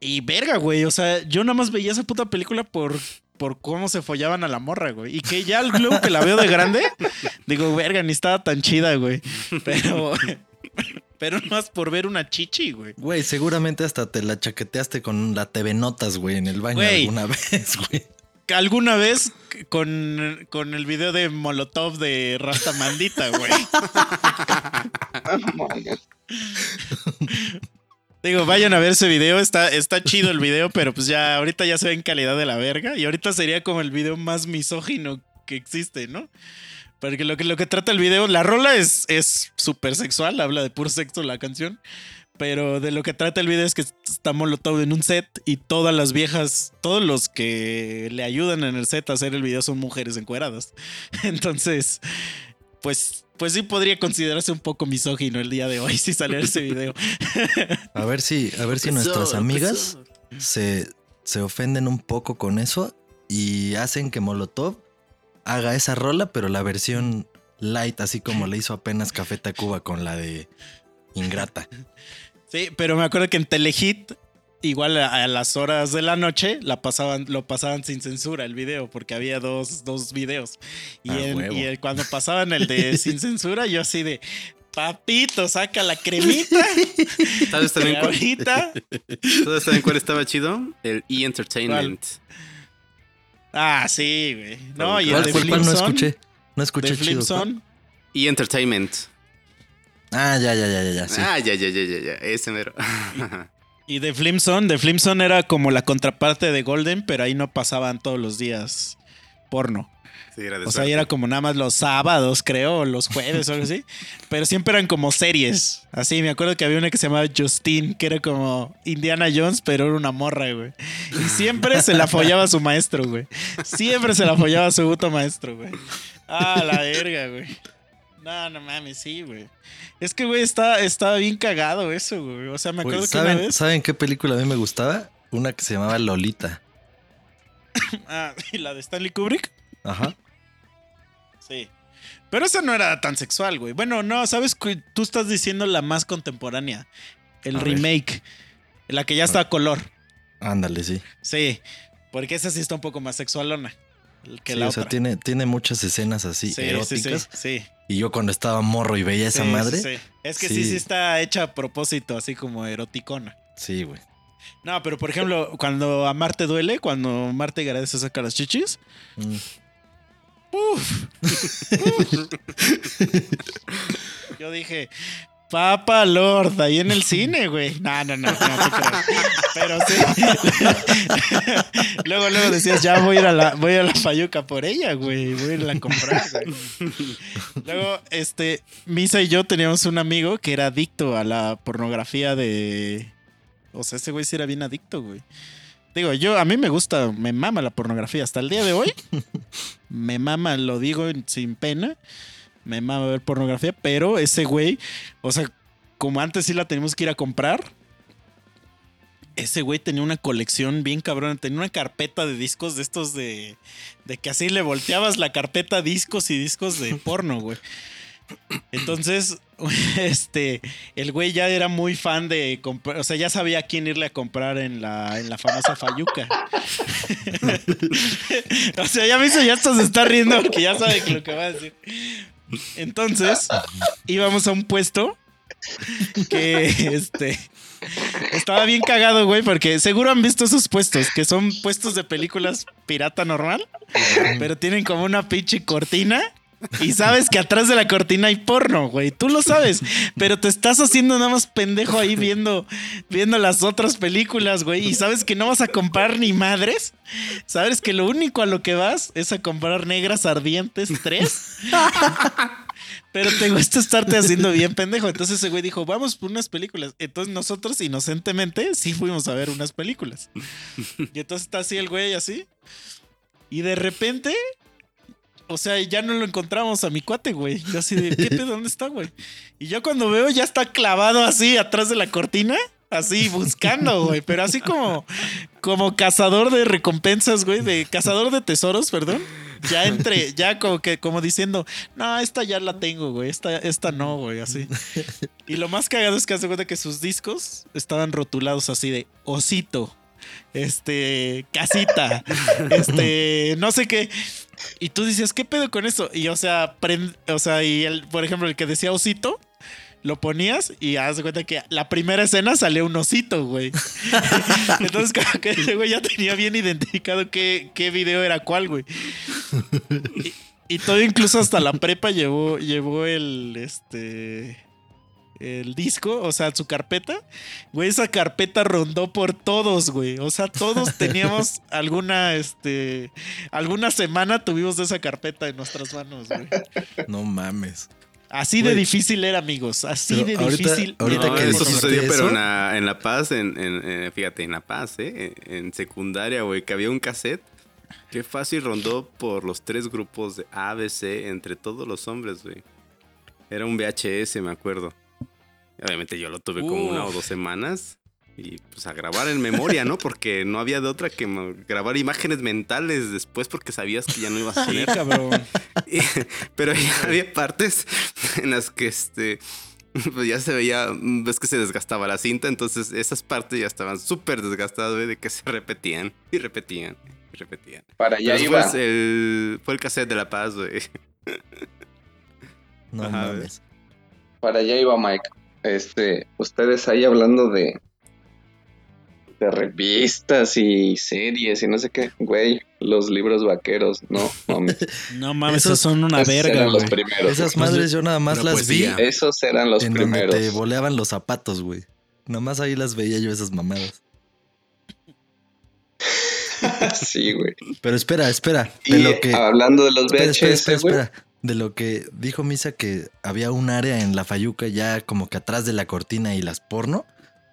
Y verga, güey. O sea, yo nada más veía esa puta película por, por cómo se follaban a la morra, güey. Y que ya luego que la veo de grande, digo, verga, ni estaba tan chida, güey. Pero, pero no más por ver una chichi, güey. Güey, seguramente hasta te la chaqueteaste con la TV Notas, güey, en el baño Güey. alguna vez, güey. Alguna vez con, con el video de Molotov de Rasta Mandita, güey. Digo, vayan a ver ese video, está, está chido el video, pero pues ya ahorita ya se ve en calidad de la verga y ahorita sería como el video más misógino que existe, ¿no? Porque lo que, lo que trata el video, la rola es es súper sexual, habla de puro sexo la canción, pero de lo que trata el video es que está Molotov en un set y todas las viejas, todos los que le ayudan en el set a hacer el video son mujeres encueradas. Entonces, pues, pues sí podría considerarse un poco misógino el día de hoy si saliera ese video. A ver si, a ver si nuestras amigas se, se ofenden un poco con eso y hacen que Molotov haga esa rola, pero la versión light, así como le hizo apenas Café Tacuba con la de Ingrata. Sí, pero me acuerdo que en Telehit, igual a, a las horas de la noche, la pasaban, lo pasaban sin censura el video, porque había dos, dos videos. Y, Ah, en- huevo. y el- cuando pasaban el de sin censura, yo así de, papito, saca la cremita. ¿Sabes también cuál. ¿sabes también cuál estaba chido? El E-Entertainment. Ah, sí, güey. No, y el ¿Cuál, de cuál, cuál? No escuché. No escuché De chido. ¿cuál? Flimson. E-Entertainment. Ah, ya, ya, ya, ya, ya. Sí. Ah, ya, ya, ya, ya, ya. Ese mero. Y de Flimson, de Flimson era como la contraparte de Golden, pero ahí no pasaban todos los días porno. Sí, era de O sea, suerte. ahí era como nada más los sábados, creo, los jueves o algo así. Pero siempre eran como series. Así, me acuerdo que había una que se llamaba Justine, que era como Indiana Jones, pero era una morra, güey. Y siempre se la follaba a su maestro, güey. Siempre se la follaba a su puto maestro, güey. Ah, la verga, güey. No, no mames, sí, güey. Es que, güey, está, estaba bien cagado eso, güey. O sea, me acuerdo que una ¿saben, vez. ¿Saben qué película a mí me gustaba? Una que se llamaba Lolita. Ah, ¿y la de Stanley Kubrick? Ajá. Sí. Pero esa no era tan sexual, güey. Bueno, no, sabes que tú estás diciendo la más contemporánea. El A ver. remake. La que ya está a color. Ándale, sí. Sí. Porque esa sí está un poco más sexualona que Sí, la o sea, otra. tiene, tiene muchas escenas así sí, sí, eróticas. sí, sí. Y yo cuando estaba morro y veía esa Sí, madre, sí, sí, sí. Es que sí. Sí. sí, está hecha a propósito, así como eroticona. güey. No, pero por ejemplo, cuando a Marte duele, cuando Marte Gareda se saca las chichis, Mm. ¡Uf! Yo dije, Papa Lord, ahí en el cine, güey. No, no, no, no. Pero sí. luego, luego decías, ya voy a ir a la, voy a la Fayuca por ella, güey. Voy a irla a comprar, güey. Luego, este, Misa y yo teníamos un amigo que era adicto a la pornografía de. O sea, ese güey sí era bien adicto, güey. Digo, yo, a mí me gusta, me mama la pornografía. Hasta el día de hoy, me mama, lo digo sin pena, me mama ver pornografía, pero ese güey, o sea, como antes sí la teníamos que ir a comprar, ese güey tenía una colección bien cabrona, tenía una carpeta de discos de estos de, de que así le volteabas la carpeta discos y discos de porno, güey. Entonces, este, el güey ya era muy fan de comprar, o sea, ya sabía a quién irle a comprar en la, en la famosa Fayuca. o sea, ya me hizo, ya hasta se está riendo porque ya sabe lo que va a decir. Entonces, íbamos a un puesto que, este, estaba bien cagado, güey, porque seguro han visto esos puestos, que son puestos de películas pirata normal, pero tienen como una pinche cortina. Y sabes que atrás de la cortina hay porno, güey. Tú lo sabes. Pero te estás haciendo nada más pendejo ahí viendo, viendo las otras películas, güey. Y sabes que no vas a comprar ni madres. Sabes que lo único a lo que vas es a comprar negras ardientes 3. Pero te gusta estarte haciendo bien pendejo. Entonces ese güey dijo, vamos por unas películas. Entonces nosotros inocentemente sí fuimos a ver unas películas. Y entonces está así el güey así. Y de repente, o sea, ya no lo encontramos a mi cuate, güey. Yo así de, ¿qué pedo? ¿Dónde está, güey? Y yo cuando veo ya está clavado así atrás de la cortina. Así buscando, güey. Pero así como, como cazador de recompensas, güey. De cazador de tesoros, perdón. Ya entre, ya como que, como diciendo, no, esta ya la tengo, güey. Esta, esta no, güey. Así. Y lo más cagado es que hace cuenta que sus discos estaban rotulados así de osito. Este, casita, este, no sé qué. Y tú dices, ¿qué pedo con eso? Y o sea, prend- o sea, y el, por ejemplo, el que decía osito, lo ponías y haz de cuenta que la primera escena salió un osito, güey. Entonces, como que ese güey ya tenía bien identificado qué, qué video era cuál, güey. Y, y todo incluso hasta la prepa llevó, llevó el, este, el disco, o sea, su carpeta. Güey, esa carpeta rondó por todos, güey. O sea, todos teníamos alguna, este, alguna semana tuvimos de esa carpeta en nuestras manos, güey. No mames. Así de Güey. difícil era, amigos. Así Pero de ahorita- difícil. ahorita No, que era eso sucedió, pero en la, en La Paz, en, en- en- fíjate, en La Paz, ¿eh? En secundaria, güey, que había un cassette que fácil rondó por los tres grupos de A, B, C, entre todos los hombres, güey. Era un VHS, me acuerdo. Obviamente yo lo tuve como una o dos semanas. Y pues a grabar en memoria, ¿no? Porque no había de otra que grabar imágenes mentales después porque sabías que ya no ibas a Sí, tener. cabrón. Y- pero ya había partes en las que este pues ya se veía, mm, ves que se desgastaba la cinta, entonces esas partes ya estaban súper desgastadas, güey, de que se repetían y repetían y repetían. Para allá iba. fue el, fue el cassette de La Paz, güey. No Ajá, mames. Para allá iba Mike. Este, ustedes ahí hablando de de revistas y series y no sé qué, güey, los libros vaqueros, no, mames. No mames, Esos- esos son una Esos verga, eran los primeros. Esas güey. madres yo nada más Una las vi. Esos eran los en donde primeros. te boleaban los zapatos, güey. Nada más ahí las veía yo esas mamadas. sí, güey. Pero espera, espera. Y De lo que. hablando de los Espera, espera, VHS, espera, güey. espera. De lo que dijo Misa que había un área en la Fayuca ya como que atrás de la cortina y las porno.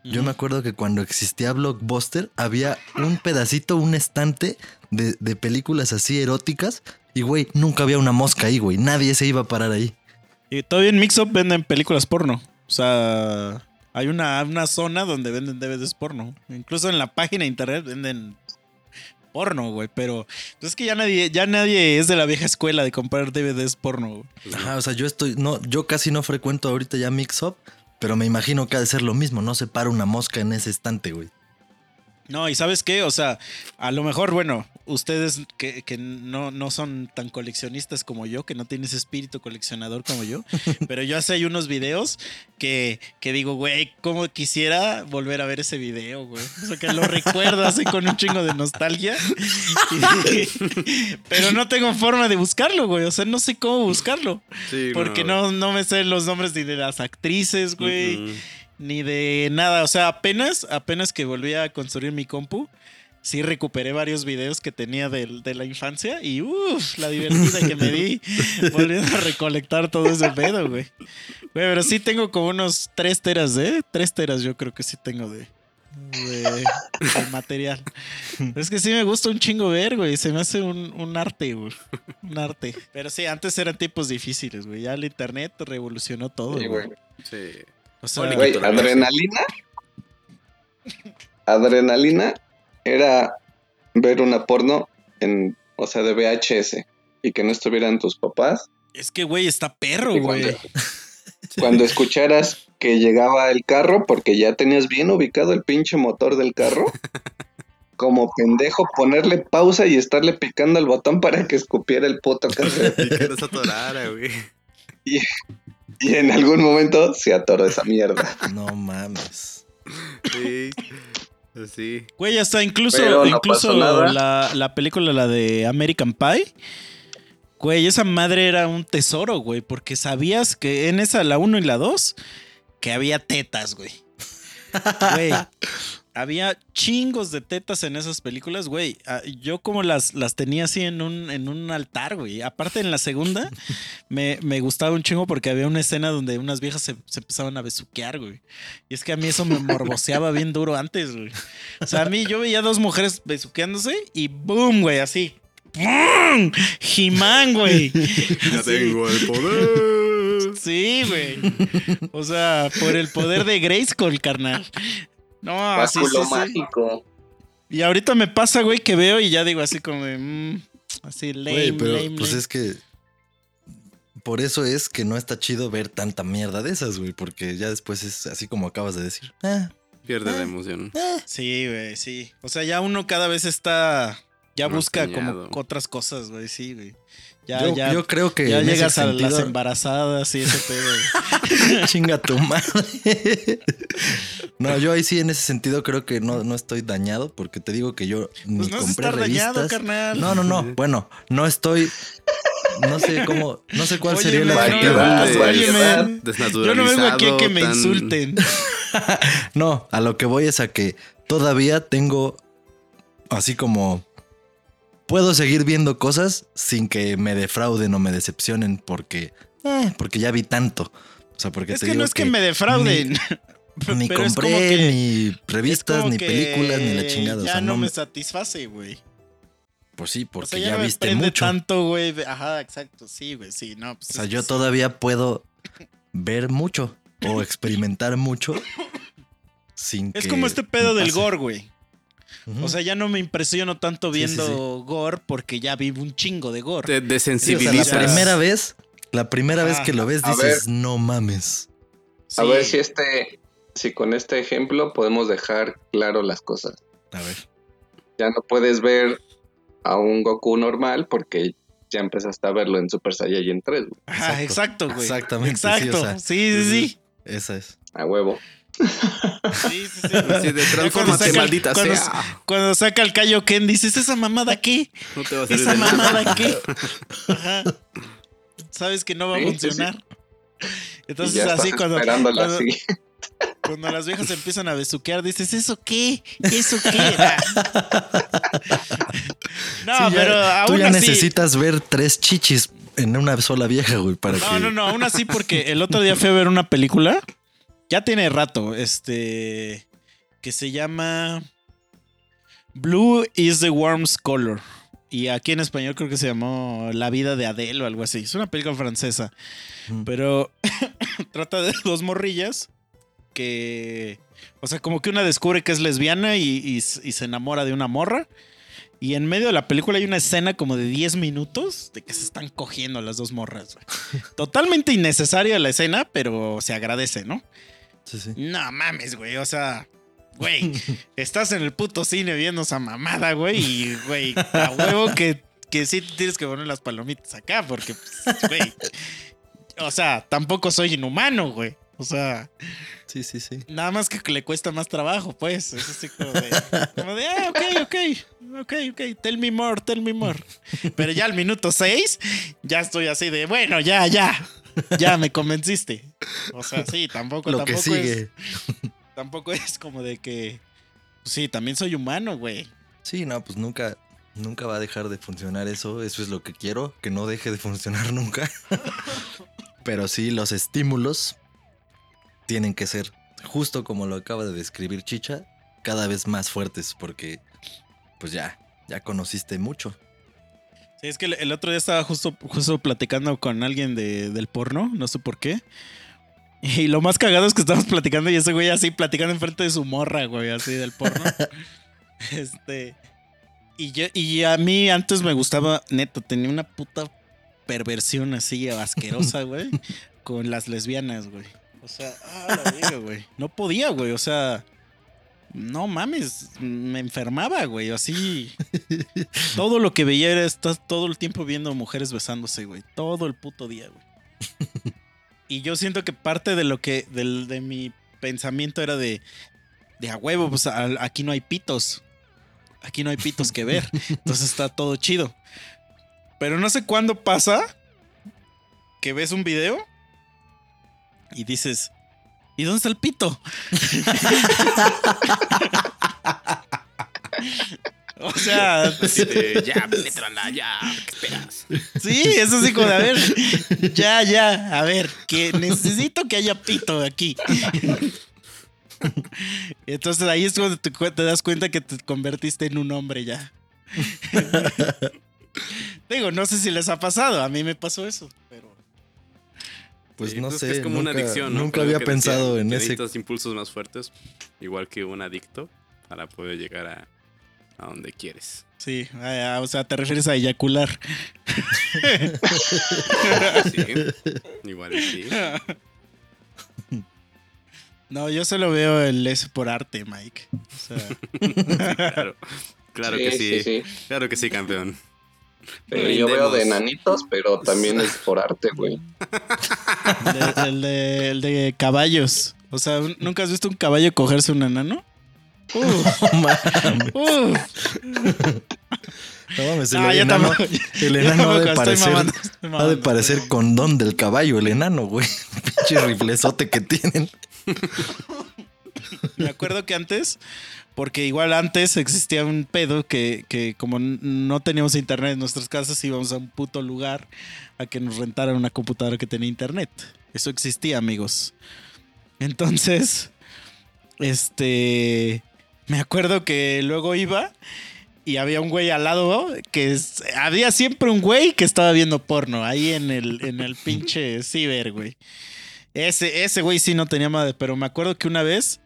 Yo me acuerdo que cuando existía Blockbuster había un pedacito, un estante de, de películas así eróticas. Y güey, nunca había una mosca ahí, güey. Nadie se iba a parar ahí. Y todavía en Mixup venden películas porno. O sea, hay una, una zona donde venden DVDs porno. Incluso en la página de internet venden porno, güey. Pero pues es que ya nadie, ya nadie es de la vieja escuela de comprar DVDs porno. Ajá, o sea, yo estoy, no, yo casi no frecuento ahorita ya Mix Up, pero me imagino que ha de ser lo mismo, no se para una mosca en ese estante, güey. No, y sabes qué, o sea, a lo mejor, bueno, ustedes que, que no, no son tan coleccionistas como yo, que no tienen ese espíritu coleccionador como yo, pero yo hace hay unos videos que, que digo, güey, cómo quisiera volver a ver ese video, güey. O sea, que lo recuerdo así con un chingo de nostalgia. Y- pero no tengo forma de buscarlo, güey. O sea, no sé cómo buscarlo. Sí, Porque no, no me sé los nombres ni de las actrices, güey. Ni de nada. O sea, apenas, apenas que volví a construir mi compu, sí recuperé varios videos que tenía del- de, la infancia y uff, la divertida que me di volviendo a recolectar todo ese pedo, güey. Güey, pero sí tengo como unos 3 teras, ¿eh? 3 teras yo creo que sí tengo de, de, de material. Pero es que sí me gusta un chingo ver, güey. Se me hace un, un arte, güey. Un arte. Pero sí, antes eran tipos difíciles, güey. Ya el internet revolucionó todo, Sí, güey. güey. Sí. O sea, Güey, adrenalina. Adrenalina era ver una porno en, o sea, de VHS y que no estuvieran tus papás. Es que, güey, está perro, güey. cuando, cuando escucharas que llegaba el carro, porque ya tenías bien ubicado el pinche motor del carro, como pendejo ponerle pausa y estarle picando al botón para que escupiera el puto cassette. Y que no se atorara, güey. Y en algún momento se atoró esa mierda. No mames. Sí. Sí. Güey, hasta incluso, no incluso la, la película, la de American Pie. Güey, esa madre era un tesoro, güey, porque sabías que en esa, la 1 y la 2, que había tetas, güey. Güey, había chingos de tetas en esas películas, güey. Ah, Yo como las, las tenía así en un, en un altar, güey. Aparte en la segunda, me, me gustaba un chingo porque había una escena donde unas viejas se, se empezaban a besuquear, güey. Y es que a mí eso me morboseaba bien duro antes, güey. O sea, a mí yo veía dos mujeres besuqueándose y boom, güey, así. ¡Bum! Jimán, güey. Ya tengo el poder. Sí, güey. O sea, por el poder de Grayskull, carnal. No, sí, sí, Báculo sí. mágico. Y ahorita me pasa, güey, que veo y ya digo así como de, mm, así lame, Güey, pero lame, pues lame. es que. Por eso es que no está chido ver tanta mierda de esas, güey. Porque ya después es así como acabas de decir. Ah, Pierde la emoción. Sí, güey, sí. O sea, ya uno cada vez está, ya Más busca como otras cosas, güey, sí, güey. Ya, yo, ya, yo creo que. ya llegas a las embarazadas y ese pedo. Chinga tu madre. No, yo ahí sí en ese sentido creo que no, no estoy dañado porque te digo que yo ni Pues no compré dañado, revistas. carnal. No, no, no. Bueno, no estoy. No sé cómo. No sé cuál Oye, sería adjetivo. Desnaturalizado. Yo no vengo aquí a que me tan- insulten. No, a lo que voy es a que todavía tengo así como puedo seguir viendo cosas sin que me defrauden o me decepcionen porque eh, porque ya vi tanto. O sea, porque Es te que no es que, me defrauden. ni es compré como que- ni revistas ni películas ni la chingada, o Ya sea, no no me satisface, güey. pues sí, O porque sea, ya, ya, no me viste mucho. tanto, güey. Ajá, exacto. Sí, güey, sí. No, pues O sea, yo sí. todavía puedo ver mucho o experimentar mucho sin Es que como este pedo del gore, güey. O sea, ya no me impresiono tanto Sí, sí, viendo sí. gore porque ya vi un chingo de gore. Te Sí, o sea, desensibilizas. la primera vez, la primera vez Ah, que lo ves dices, no mames. A Sí. ver si este, si con este ejemplo podemos dejar claro las cosas. A ver. Ya no puedes ver a un Goku normal porque ya empezaste a verlo en Super Saiyajin 3, güey. Ajá, exacto, güey. Exactamente, sí, Exacto. o sea, sí, sí, sí. Esa es. A huevo. Sí, sí, sí. Sí, de el- maldita cuando- sea. Cuando saca el Kaio Ken, dices, ¿esa mamada qué? No te va a salir ¿Esa mamada qué? Ajá. Sabes que no va a Sí, sí, funcionar. Entonces, ya así cuando, cuando, las viejas empiezan a besuquear, dices, ¿eso qué? ¿Eso qué? No, ya- pero Tú aún ya así. necesitas ver tres chichis en una sola vieja, güey, para No, que... no, no, aún así, porque el otro día fui a ver una película. Ya tiene rato, este. Que se llama. Blue is the Warm's Color. Y aquí en español creo que se llamó La vida de Adele o algo así. Es una película francesa. Mm. Pero trata de dos morrillas que. O sea, como que una descubre que es lesbiana y, y- y se enamora de una morra. Y en medio de la película hay una escena como de 10 minutos de que se están cogiendo las dos morras. Totalmente innecesaria la escena, pero se agradece, ¿no? Sí, sí. No mames, güey. O sea, güey, estás en el puto cine viendo esa mamada, güey, y, güey, a huevo que, que sí tienes que poner las palomitas acá, porque, pues, güey, o sea, tampoco soy inhumano, güey. O sea, Sí, sí, sí. nada más que le cuesta más trabajo, pues. Es así como de, como de, ah, ok, ok, ok, ok, tell me more, tell me more. Pero ya al minuto 6, ya estoy así de, bueno, ya, ya, ya me convenciste. O sea, sí, tampoco, Lo que tampoco es, sigue. Tampoco es como de que, pues sí, también soy humano, güey. Sí, no, pues nunca, nunca va a dejar de funcionar eso. Eso es lo que quiero, que no deje de funcionar nunca. Pero sí, los estímulos tienen que ser, justo como lo acaba de describir Chicha, cada vez más fuertes, porque pues ya, ya conociste mucho. Sí, es que el, otro día estaba justo, justo platicando con alguien de, del porno, no sé por qué. Y lo más cagado es que estábamos platicando y ese güey así platicando enfrente de su morra, güey, así del porno. este. Y, yo, y a mí antes me gustaba, neto, tenía una puta perversión así asquerosa, güey, con las lesbianas, güey. O sea, ah, la verga, güey. No podía, güey, o sea. No mames, me enfermaba, güey, así. Todo lo que veía era estar todo el tiempo viendo mujeres besándose, güey. Todo el puto día, güey. Y yo siento que parte de lo que, del, de mi pensamiento era de, de a huevo, pues a- aquí no hay pitos. Aquí no hay pitos que ver. Entonces está todo chido. Pero no sé cuándo pasa que ves un video y dices, ¿y dónde está el pito? o sea, Así ya, pétrala, ya, ¿qué esperas? Sí, eso sí, como de, a ver, ya, ya, a ver, que necesito que haya pito aquí. Entonces ahí es cuando te, te das cuenta que te convertiste en un hombre ya. Digo, no sé si les ha pasado, a mí me pasó eso, pero... Pues Sí, no es sé. es como nunca, una adicción, ¿no? Nunca había pensado en ese. Necesitas impulsos más fuertes, igual que un adicto, para poder llegar a, a donde quieres. Sí, ah, o sea, te refieres a eyacular. Sí, igual sí. No, yo solo veo el S por arte, Mike. O sea, Claro, claro que sí. Claro que sí, campeón. Sí, yo veo de enanitos, pero también es por arte, güey. el de, el de- el de caballos. O sea, ¿nunca has visto un caballo cogerse un enano? Uf, No mames. uf. No mames, el yo enano, el enano ha de parecer, mamando, ha de parecer condón del caballo, el enano, güey. Pinche riflezote que tienen. Me acuerdo que antes, porque igual antes existía un pedo que, que como no teníamos internet en nuestras casas, íbamos a un puto lugar a que nos rentaran una computadora que tenía internet. Eso existía, amigos. Entonces, este, me acuerdo que luego iba y había un güey al lado que es- había siempre un güey que estaba viendo porno ahí en el, en el pinche ciber, güey. Ese, ese güey sí no tenía madre, pero me acuerdo que una vez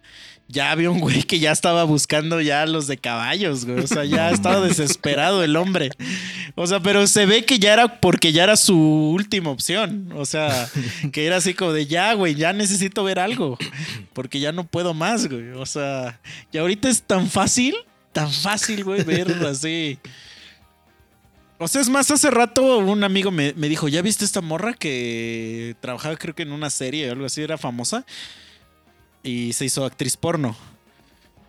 ya había un güey que ya estaba buscando ya los de caballos, güey. O sea, ya estaba desesperado el hombre. O sea, pero se ve que ya era porque ya era su última opción. O sea, que era así como de ya, güey, ya necesito ver algo. Porque ya no puedo más, güey. O sea, y ahorita es tan fácil, tan fácil, güey, ver así. O sea, es más, hace rato un amigo me, me dijo, ¿ya viste esta morra que trabajaba creo que en una serie o algo así, era famosa? Y se hizo actriz porno.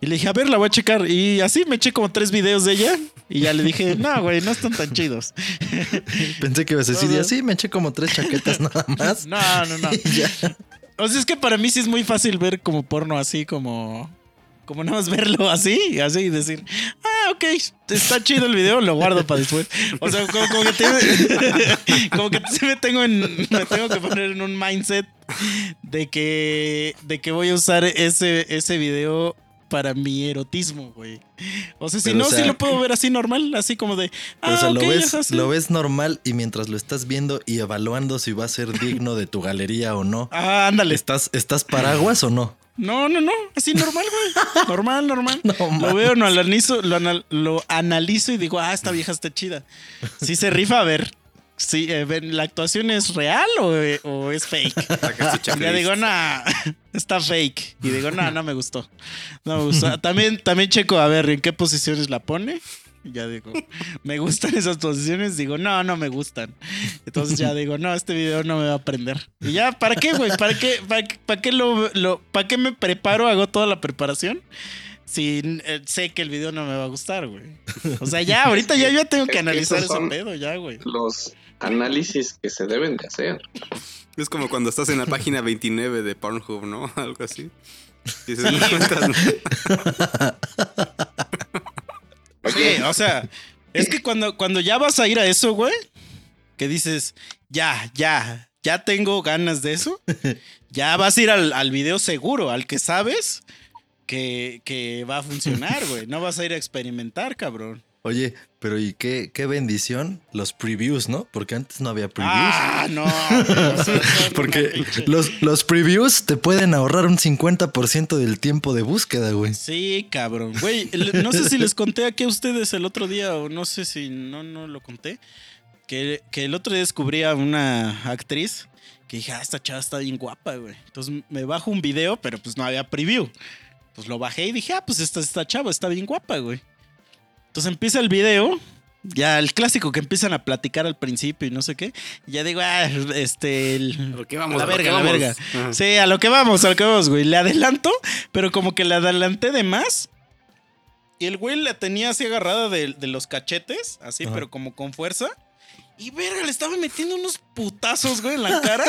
Y le dije, a ver, la voy a checar. Y así me eché como tres videos de ella. Y ya le dije, no, güey, no están tan chidos. Pensé que ibas a decir, y así me eché como tres chaquetas nada más. No, no, no. O sea, es que para mí sí es muy fácil ver como porno así, como. Como nada más verlo así, así y decir, ah, ok, está chido el video, lo guardo para después. O sea, como, como que te- como que sí me tengo en, me tengo que poner en un mindset de que, de que voy a usar ese, ese video para mi erotismo, güey. O sea, si Pero, no, o sea- sí lo puedo ver así normal, así como de, ah, o sea, lo, ves, lo ves normal y mientras lo estás viendo y evaluando si va a ser digno de tu galería o no. Ah, ándale. ¿Estás, ¿Estás paraguas o no? No, no, no, así normal, güey. Normal, normal. No lo veo, lo analizo, lo, anal- lo analizo y digo, ah, esta vieja está chida. Si se rifa, a ver. sí, eh, ¿la actuación es real o, eh, o es fake? Ya digo, nah, está fake. Y digo, no, no me gustó. No me gustó. También, también checo, a ver, ¿en qué posiciones la pone? Ya digo, ¿me gustan esas posiciones? Digo, no, no me gustan. Entonces ya digo, no, este video no me va a aprender. Y ya, ¿para qué, güey? ¿Para qué, para, qué- para qué lo, lo- para qué me preparo? Hago toda la preparación. Si eh, sé que el video no me va a gustar, güey. O sea, ya, ahorita ya, ya tengo que analizar esos ese pedo, ya, güey. Los análisis que se deben de hacer. Es como cuando estás en la página 29 de Pornhub, ¿no? Algo así. Y dices, no cuentas, Sí, o sea, es que cuando, cuando ya vas a ir a eso, güey, que dices, ya, ya, ya tengo ganas de eso, ya vas a ir al, al video seguro, al que sabes que, que va a funcionar, güey. No vas a ir a experimentar, cabrón. Oye, pero ¿y qué, qué bendición? Los previews, ¿no? Porque antes no había previews. Ah, no. Porque los, los previews te pueden ahorrar un 50% del tiempo de búsqueda, güey. Sí, cabrón. Güey, no sé si les conté aquí a ustedes el otro día o no sé si no, no lo conté. Que, que el otro día descubrí a una actriz que dije, ah, esta chava está bien guapa, güey. Entonces me bajo un video, pero pues no había preview. Pues lo bajé y dije, ah, pues esta, esta chava está bien guapa, güey. Entonces empieza el video. Ya el clásico que empiezan a platicar al principio y no sé qué. Y ya digo, ah, este. el- ¿Por qué vamos? a la ¿Por qué verga, a la vamos? verga. Ajá. Sí, a lo que vamos, a lo que vamos, güey. Le adelanto, pero como que le adelanté de más. Y el güey la tenía así agarrada de, de los cachetes, así, Ajá. pero como con fuerza. Y verga, le estaba metiendo unos putazos, güey, en la cara.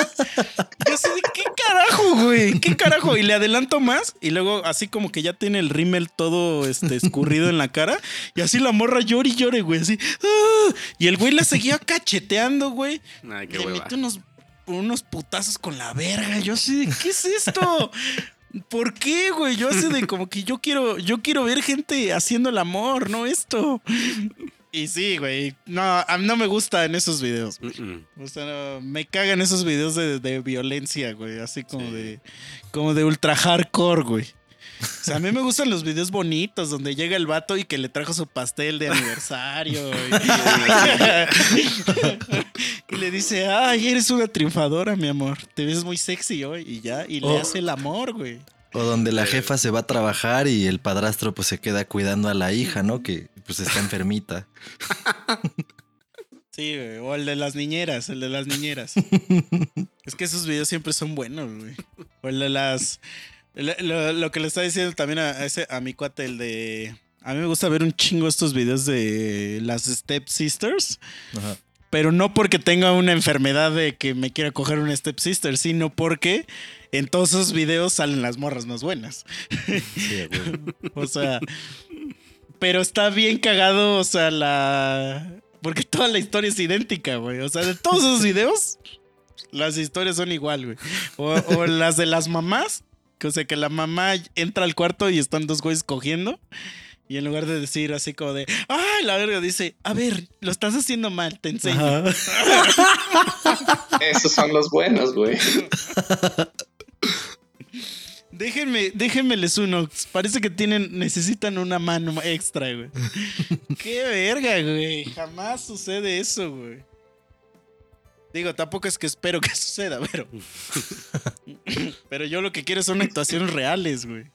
Yo así de, ¿qué carajo, güey? ¿Qué carajo? Y le adelanto más. Y luego, así como que ya tiene el rímel todo este, escurrido en la cara. Y así la morra llora y llore, güey, así. ¡ah! Y el güey la seguía cacheteando, güey. Ay, qué Le hueva. mete unos, unos putazos con la verga. Yo así de, ¿qué es esto? ¿Por qué, güey? Yo así de como que yo quiero, yo quiero ver gente haciendo el amor, no esto. Y sí, güey. No, a mí no me gustan esos videos. O sea, no, me cagan esos videos de, de violencia, güey. Así como Sí. de. Como de ultra hardcore, güey. O sea, a mí me gustan los videos bonitos donde llega el vato y que le trajo su pastel de aniversario. y, y le dice, ay, eres una triunfadora, mi amor. Te ves muy sexy hoy. Y ya, y le Oh. hace el amor, güey. O donde la jefa se va a trabajar y el padrastro pues se queda cuidando a la hija, ¿no? Que pues está enfermita. Sí, güey. O el de las niñeras, el de las niñeras. es que esos videos siempre son buenos, güey. O el de las. Lo, que le está diciendo también a, a ese, a mi cuate, el de. A mí me gusta ver un chingo estos videos de las Step Sisters. Ajá. Pero no porque tenga una enfermedad de que me quiera coger una Step Sister, sino porque en todos esos videos salen las morras más buenas. Sí, güey. O sea, pero está bien cagado, o sea, la... Porque toda la historia es idéntica, güey. O sea, de todos esos videos, las historias son igual, güey. O, o las de las mamás, que o sea, que la mamá entra al cuarto y están dos güeyes cogiendo. Y en lugar de decir así como de, ¡ay, la verga! Dice, a ver, lo estás haciendo mal, te enseño. Esos son los buenos, güey. Déjenme, déjenmeles uno. Parece que tienen, necesitan una mano extra, güey. Qué verga, güey. Jamás sucede eso, güey. Digo, tampoco es que espero que suceda, pero. pero yo lo que quiero son actuaciones reales, güey.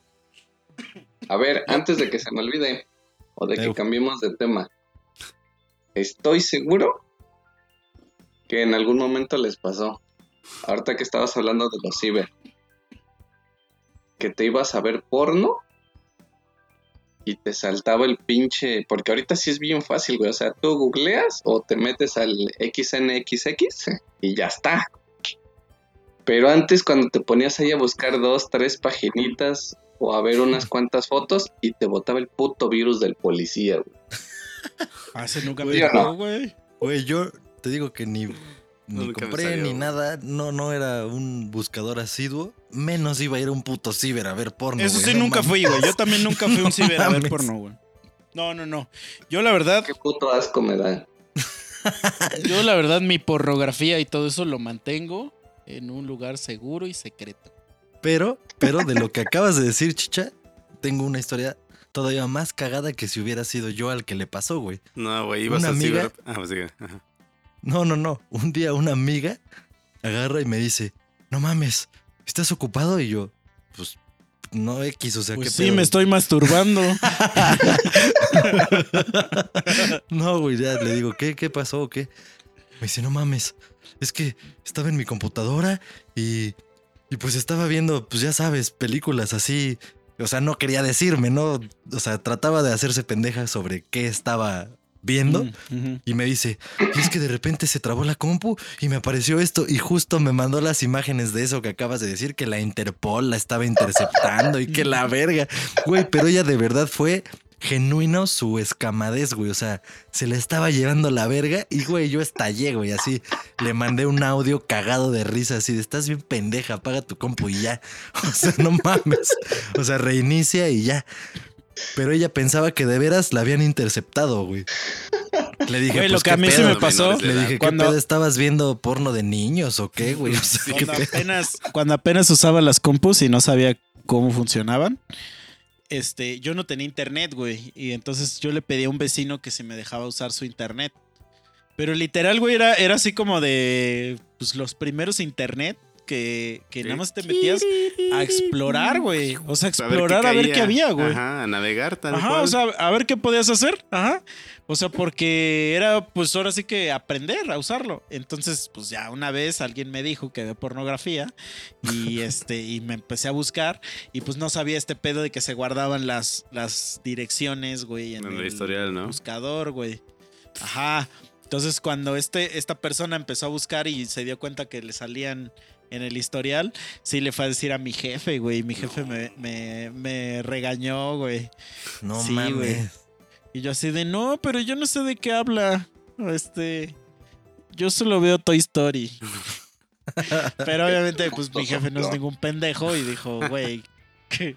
A ver, antes de que se me olvide, o de que cambiemos de tema, estoy seguro que en algún momento les pasó. Ahorita que estabas hablando de los ciber, que te ibas a ver porno y te saltaba el pinche. Porque ahorita sí es bien fácil, güey. O sea, tú googleas o te metes al XNXX y ya está. Pero antes, cuando te ponías ahí a buscar dos, tres paginitas o a ver unas cuantas fotos y te botaba el puto virus del policía, güey. Hace nunca Pues me güey. Güey, yo te digo que ni, ni Nunca compré ni nada. No, no era un buscador asiduo. Menos iba a ir a un puto ciber a ver porno. Eso sí no nunca mames. fui, güey. Yo también nunca fui a un ciber a ver porno, güey. No, no, no. Yo la verdad, Qué puto asco me da. yo la verdad mi pornografía y todo eso lo mantengo en un lugar seguro y secreto. Pero, pero de lo que acabas de decir, chicha, tengo una historia todavía más cagada que si hubiera sido yo al que le pasó, güey. No, güey, ibas Una al amiga- ciber. Ah, pues sí. Ajá. No, no, no. Un día una amiga agarra y me dice, no mames, ¿estás ocupado? Y yo, pues, no X, o sea, Pues ¿qué sí, pedo? me estoy masturbando. No, güey, ya le digo, ¿qué, qué pasó qué? Me dice, no mames, es que estaba en mi computadora y, y pues estaba viendo, pues ya sabes, películas así. O sea, no quería decirme, ¿no? O sea, trataba de hacerse pendeja sobre qué estaba viendo. Mm. Y me dice, y es que de repente se trabó la compu y me apareció esto y justo me mandó las imágenes de eso que acabas de decir, que la Interpol la estaba interceptando y que la verga. Güey, pero ella de verdad fue genuino su escamadez, güey. O sea, se le estaba llevando la verga y, güey, yo estallé, güey. Así le mandé un audio cagado de risa, así de estás bien pendeja, apaga tu compu y ya. O sea, no mames. O sea, reinicia y ya. Pero ella pensaba que de veras la habían interceptado, güey. Le dije, Güey, lo pues, que ¿qué a mí se pedo? me pasó. Le dije, Cuando- ¿qué pedo estabas viendo porno de niños o qué, güey? O sea, ¿qué Cuando apenas, cuando apenas usaba las compus y no sabía cómo funcionaban, este, yo no tenía internet, güey. Y entonces yo le pedí a un vecino que si me dejaba usar su internet. Pero literal, güey, era, era así como de pues, los primeros internet que, que nada más te metías a explorar, güey. O sea, explorar a ver qué, había, güey. Ajá, a navegar tal Ajá, cual. o sea, a ver qué podías hacer. Ajá. O sea, porque era, pues ahora sí que aprender a usarlo. Entonces, pues ya una vez alguien me dijo que ve pornografía y este, y me empecé a buscar y pues no sabía este pedo de que se guardaban las, las direcciones, güey, en el historial, ¿no? buscador, güey. Ajá. Entonces, cuando este, esta persona empezó a buscar y se dio cuenta que le salían en el historial, sí le fue a decir a mi jefe, güey. y Mi jefe me, me, me regañó, güey. No Sí, mames. güey. Y yo así de, no, pero yo no sé de qué habla. Este, yo solo veo Toy Story. pero obviamente, pues mi jefe no es ningún pendejo y dijo, güey, que...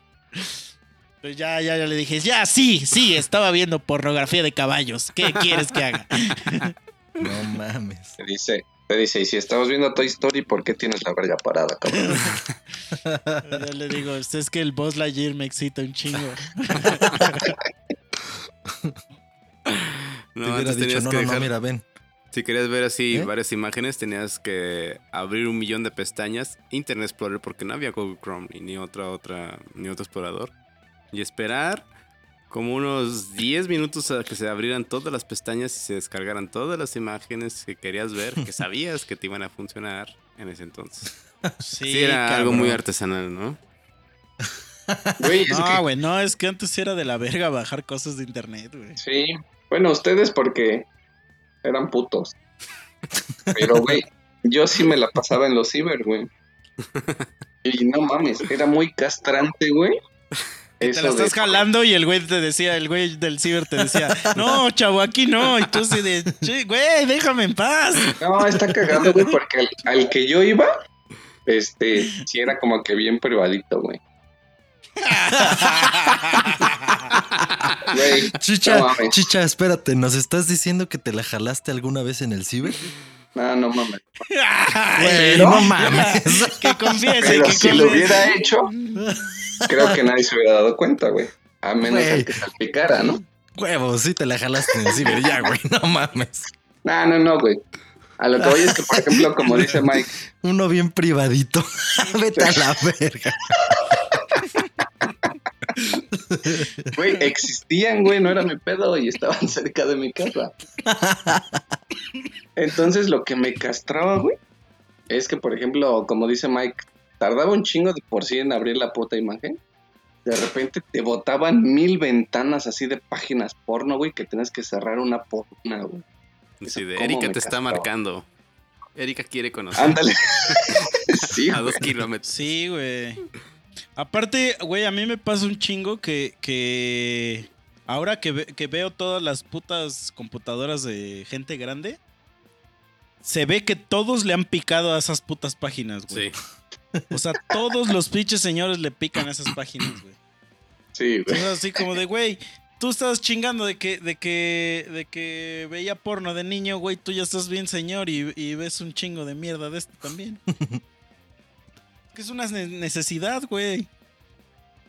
Pues ya, ya, ya le dije, ya, sí, sí, estaba viendo pornografía de caballos. ¿Qué quieres que haga? No mames. Te dice, te dice, y si estabas viendo Toy Story, ¿por qué tienes la verga parada, cabrón? Yo le digo, es que el Boss Lightyear me excita un chingo. No, hubiera antes dicho, tenías no, que no, no, dejar- mira, ven. Si querías ver así ¿Eh? varias imágenes, tenías que abrir un millón de pestañas, Internet Explorer, porque no había Google Chrome ni otra, otra, ni otro explorador. Y esperar como unos 10 minutos a que se abrieran todas las pestañas y se descargaran todas las imágenes que querías ver, que sabías que te iban a funcionar en ese entonces. Sí, Sí, era algo muy artesanal, ¿no? Es No, que- güey, no, es que antes era de la verga bajar cosas de internet, güey. Sí. Bueno, ustedes porque eran putos. Pero, güey, yo sí me la pasaba en los ciber, güey. Y no mames, era muy castrante, güey. Te la estás jalando y el güey te decía, el güey del ciber te decía, no, chavo, aquí no. Y tú así de, "Che, güey, déjame en paz. No, está cagando, güey, porque al, al que yo iba, este, sí era como que bien privadito, güey. Güey, Chicha, no chicha, espérate, ¿nos estás diciendo que te la jalaste alguna vez en el ciber? No, no mames. No mames. que confiese, Pero que si lo confiese. hubiera hecho, creo que nadie se hubiera dado cuenta, güey. A menos que salpicara, ¿no? Huevos, sí te la jalaste en el ciber, ya, güey, no mames. No, no, no, güey. A lo que voy es que, por ejemplo, como dice Mike, Uno bien privadito. Vete a la verga. Güey, existían, güey, no era mi pedo y estaban cerca de mi casa. Entonces, lo que me castraba, güey, es que, por ejemplo, como dice Mike, tardaba un chingo de por sí en abrir la puta imagen. De repente te botaban mil ventanas así de páginas porno, güey, que tenías que cerrar una por una, güey. Sí, de ¿Cómo Erika te está marcando. Erika quiere conocer Ándale. sí, a güey. dos kilómetros. Sí, güey. Aparte, güey, a mí me pasa un chingo que, que ahora que, ve- que veo todas las putas computadoras de gente grande, se ve que todos le han picado a esas putas páginas, güey. Sí. O sea, todos los pinches señores le pican a esas páginas, güey. Sí, güey. Sea, así como de, güey, tú estabas chingando de que, de que, de que veía porno de niño, güey, tú ya estás bien señor y, y ves un chingo de mierda de esto también. que es una ne- necesidad, güey.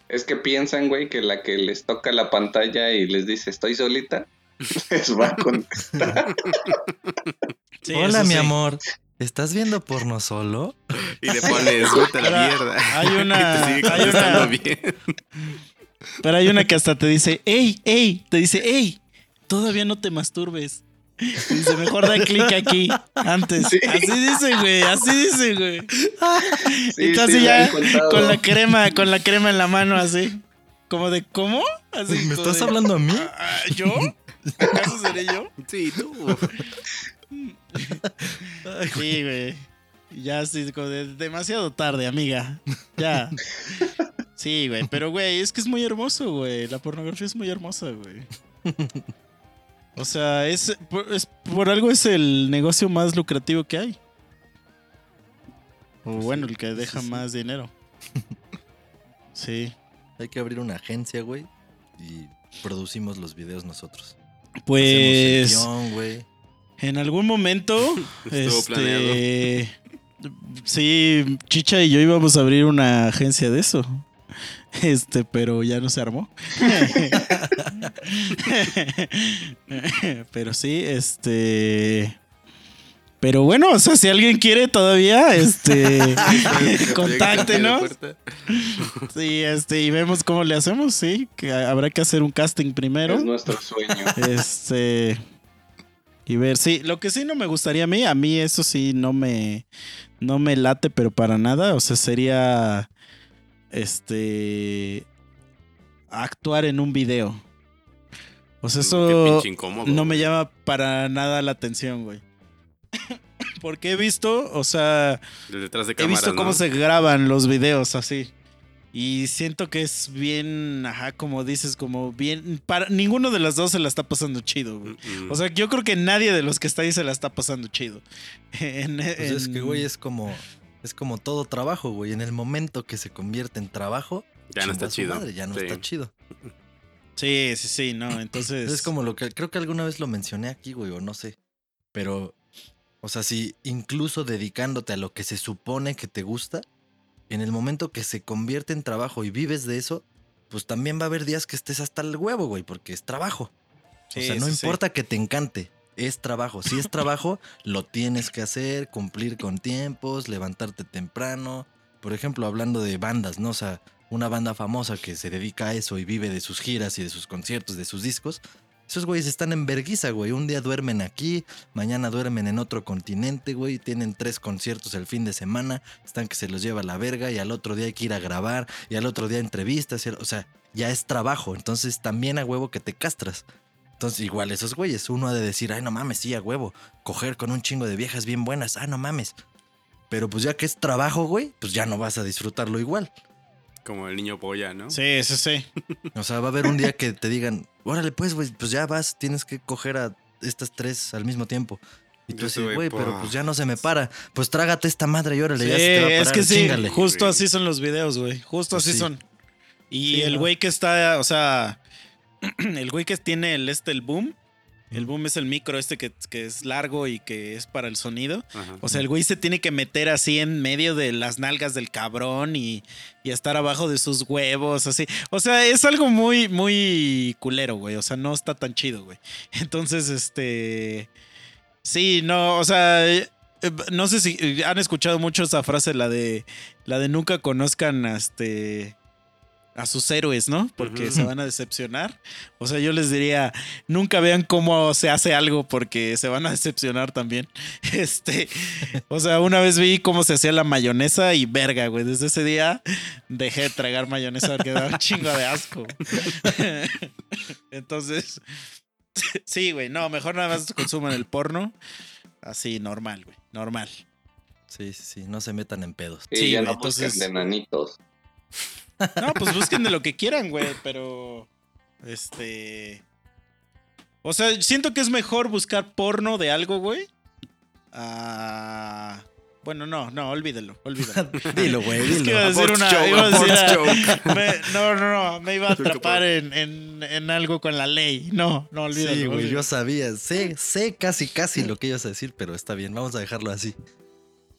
Es que piensan, güey, que la que les toca la pantalla y les dice estoy solita, les va a contestar. Sí, Hola, mi sí. amor. ¿Estás viendo porno solo? Y le pones, vete a la mierda. hay una- Y te sigue hay una- bien. Pero hay una que hasta te dice, ey, ey, te dice, ey, todavía no te masturbes. Y dice, mejor da clic aquí antes. Sí. Así dice, güey, así dice, güey. Sí, Entonces sí, ya con la crema, con la crema en la mano así. Como de, ¿cómo? Así, ¿Me estás de, hablando a mí? "Ah, ¿Yo? ¿Acaso seré yo? Sí, tú. Sí, güey. Ya así, como de demasiado tarde, amiga. Ya. Sí, güey. Pero, güey, es que es muy hermoso, güey. La pornografía es muy hermosa, güey. O sea, es por, es- por algo es el negocio más lucrativo que hay. O bueno, el que deja sí, sí. más dinero. Sí. Hay que abrir una agencia, güey. Y producimos los videos nosotros. Pues guion, güey. en algún momento, Estuvo este, sí, Chicha y yo íbamos a abrir una agencia de eso. Este, pero ya no se armó. pero sí, este. Pero bueno, o sea, si alguien quiere todavía, este, contacte, ¿no? Sí, este, y vemos cómo le hacemos, sí, que habrá que hacer un casting primero. Es nuestro sueño. Este. Y ver, sí, lo que sí no me gustaría a mí, a mí eso sí no me. No me late, pero para nada. O sea, sería. Este. Actuar en un video. O sea, Qué eso pinche incómodo. no me llama para nada la atención, güey. Porque he visto, o sea, Desde detrás de he cámara, visto cómo ¿no? se graban los videos así. Y siento que es bien, ajá, como dices, como bien. Para, ninguno de los dos se la está pasando chido, güey. Mm, mm. O sea, yo creo que nadie de los que está ahí se la está pasando chido. En- Pues es que, güey, es como. Es como todo trabajo, güey. En el momento que se convierte en trabajo, ya no está chido. madre, ya no Sí. está chido. Sí, sí, sí, no. Entonces. Es como lo que creo que alguna vez lo mencioné aquí, güey, o no sé. Pero, o sea, si incluso dedicándote a lo que se supone que te gusta, en el momento que se convierte en trabajo y vives de eso, pues también va a haber días que estés hasta el huevo, güey, porque es trabajo. Sí, o sea, no sí, sí. importa que te encante, es trabajo. Si es trabajo, lo tienes que hacer, cumplir con tiempos, levantarte temprano. Por ejemplo, hablando de bandas, ¿no? O sea, una banda famosa que se dedica a eso y vive de sus giras y de sus conciertos, de sus discos. Esos güeyes están en verguiza, güey. Un día duermen aquí, mañana duermen en otro continente, güey. Tienen tres conciertos el fin de semana, están que se los lleva a la verga y al otro día hay que ir a grabar y al otro día entrevistas. o sea, ya es trabajo. Entonces también a huevo que te castras. Entonces, igual esos güeyes, uno ha de decir, ay, no mames, sí, a huevo. Coger con un chingo de viejas bien buenas, ah, no mames. Pero pues ya que es trabajo, güey, pues ya no vas a disfrutarlo igual. Como el niño polla, ¿no? Sí, sí, sí. O sea, va a haber un día que te digan, órale, pues, güey, pues ya vas, tienes que coger a estas tres al mismo tiempo. Y tú soy, güey, pero pues. pues ya no se me para. Pues trágate esta madre y órale, Sí, ya se te va a es parar, que sí, chíngale. justo así son los videos, güey. Justo Pues así sí. son. Y Sí, el ¿no? güey que está, o sea, el güey que tiene el este, el boom. El boom es el micro este que, que es largo y que es para el sonido. Ajá. O sea, el güey se tiene que meter así en medio de las nalgas del cabrón y, y estar abajo de sus huevos, así. O sea, es algo muy, muy culero, güey. O sea, no está tan chido, güey. Entonces, este... Sí, no, o sea... eh, No sé si eh, han escuchado mucho esa frase, la de... La de nunca conozcan este... A sus héroes, ¿no? Porque se van a decepcionar. O sea, yo les diría, nunca vean cómo se hace algo porque se van a decepcionar también. Este, o sea, una vez vi cómo se hacía la mayonesa y verga, güey. Desde ese día dejé de tragar mayonesa porque daba un chingo de asco. Entonces, sí, güey, no, mejor nada más consuman el porno. Así, normal, güey, normal. Sí, sí, sí, no se metan en pedos. Sí, Sí, ya güey, no entonces- de nanitos. No, pues busquen de lo que quieran, güey, pero. Este. O sea, siento que es mejor buscar porno de algo, güey. Bueno, no, no, olvídelo, olvídelo. Dilo, güey, Es que dilo. iba a decir una. joke, iba a decir abort a- me- no, no, no, me iba a atrapar en, en, en algo con la ley. No, no, olvídalo. Sí, güey, yo sabía. Sé, sé casi, casi lo que ibas a decir, pero está bien, vamos a dejarlo así.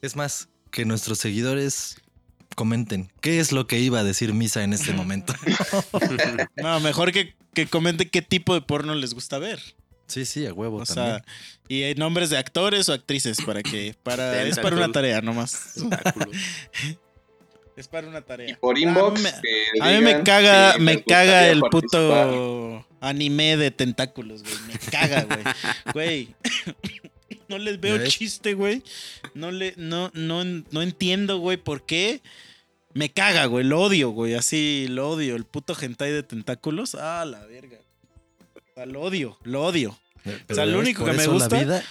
Es más, que nuestros seguidores comenten qué es lo que iba a decir Misa en este momento. No, mejor que, que comente qué tipo de porno les gusta ver. Sí, sí, a huevo O también. sea, y hay nombres de actores o actrices para que para es para una tarea nomás. Tentáculo. Es para una tarea. Y por Ah, inbox. me- A mí me caga, si me caga el participar. puto anime de tentáculos, güey. Me caga, güey. Güey. No les veo chiste, güey. No le, no, no, no entiendo, güey, por qué. Me caga, güey. Lo odio, güey. Así lo odio. El puto hentai de tentáculos. Ah, la verga. O sea, lo odio, lo odio. Pero o sea, lo único que me eso gusta La vida,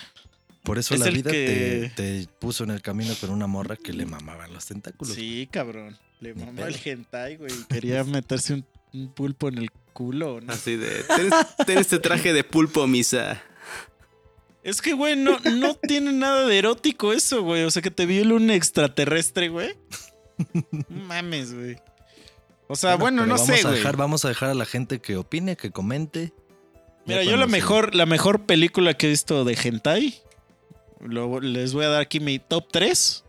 por eso es la el vida que- te, te puso en el camino con una morra que le mamaban los tentáculos. Sí, cabrón. Le Ni mama el hentai, güey. Quería meterse un, un pulpo en el culo, ¿no? Así de. Ten, ten este traje de pulpo, misa. Es que, güey, no, no tiene nada de erótico eso, güey. O sea, que te viole un extraterrestre, güey. Mames, güey. O sea, bueno, no vamos sé, a güey. Vamos a dejar a la gente que opine, que comente. Mira, yo la mejor, la mejor película que he visto de hentai, lo- les voy a dar aquí mi top 3.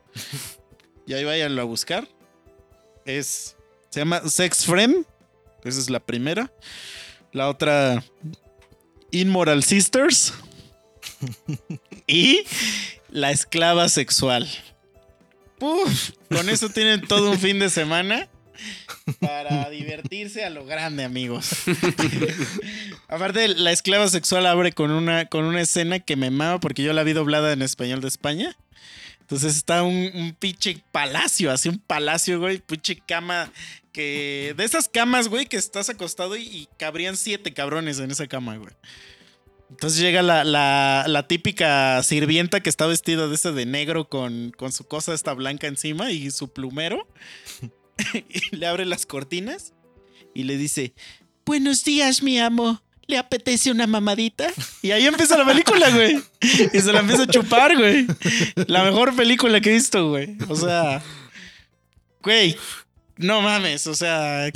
y ahí váyanlo a buscar. Es, se llama Sex Friend. Esa es la primera. La otra, Immoral Sisters. y La Esclava Sexual. Puf, con eso tienen todo un fin de semana para divertirse a lo grande, amigos. Aparte, la esclava sexual abre con una, con una escena que me mama porque yo la vi doblada en español de España. Entonces está un, un pinche palacio, así un palacio, güey, pinche cama que... De esas camas, güey, que estás acostado y, y cabrían siete cabrones en esa cama, güey. Entonces llega la, la- típica sirvienta que está vestida de ese de negro con, con su cosa esta blanca encima y su plumero. le abre las cortinas y le dice, Buenos días, mi amo. ¿Le apetece una mamadita? Y ahí empieza la película, güey. Y se la empieza a chupar, güey. La mejor película que he visto, güey. O sea, güey, no mames. O sea,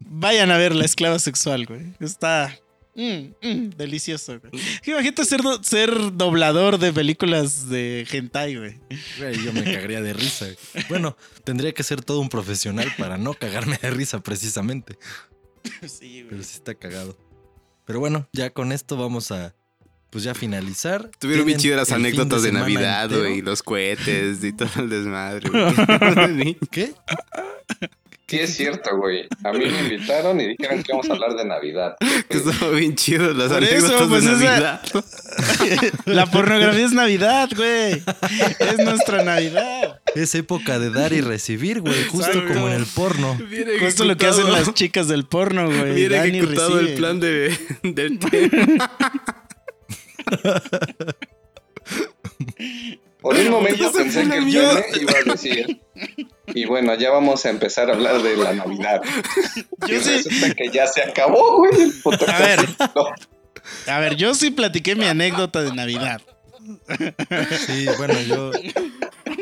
vayan a ver La Esclava Sexual, güey. Está mm, mm, delicioso, güey. Imagínate ser, do- ser doblador de películas de hentai, güey. Güey, yo me cagaría de risa. Bueno, tendría que ser todo un profesional para no cagarme de risa precisamente. Sí, güey. Pero sí está cagado. Pero bueno, ya con esto vamos a pues ya finalizar. Tuvieron bien chidas las anécdotas de, Navidad, güey. Los cohetes y todo el desmadre, güey. ¿Qué? Sí, es cierto, güey. A mí me invitaron y dijeron que íbamos a hablar de Navidad. Que Estuvo bien chido las Por eso, pues, de esa- Navidad. La pornografía es Navidad, güey. Es nuestra Navidad. Es época de dar y recibir, güey. Justo Exacto. como en el porno. Justo lo que hacen las chicas del porno, güey. Bien Dan y ejecutado el plan de, del tema. Por un momento pensé que. Yone iba a decir. Y bueno, ya vamos a empezar a hablar de la Navidad. Y Yo sí, resulta que ya se acabó, güey. el puto A ver. a ver, yo sí platiqué mi anécdota de Navidad. Sí, bueno, yo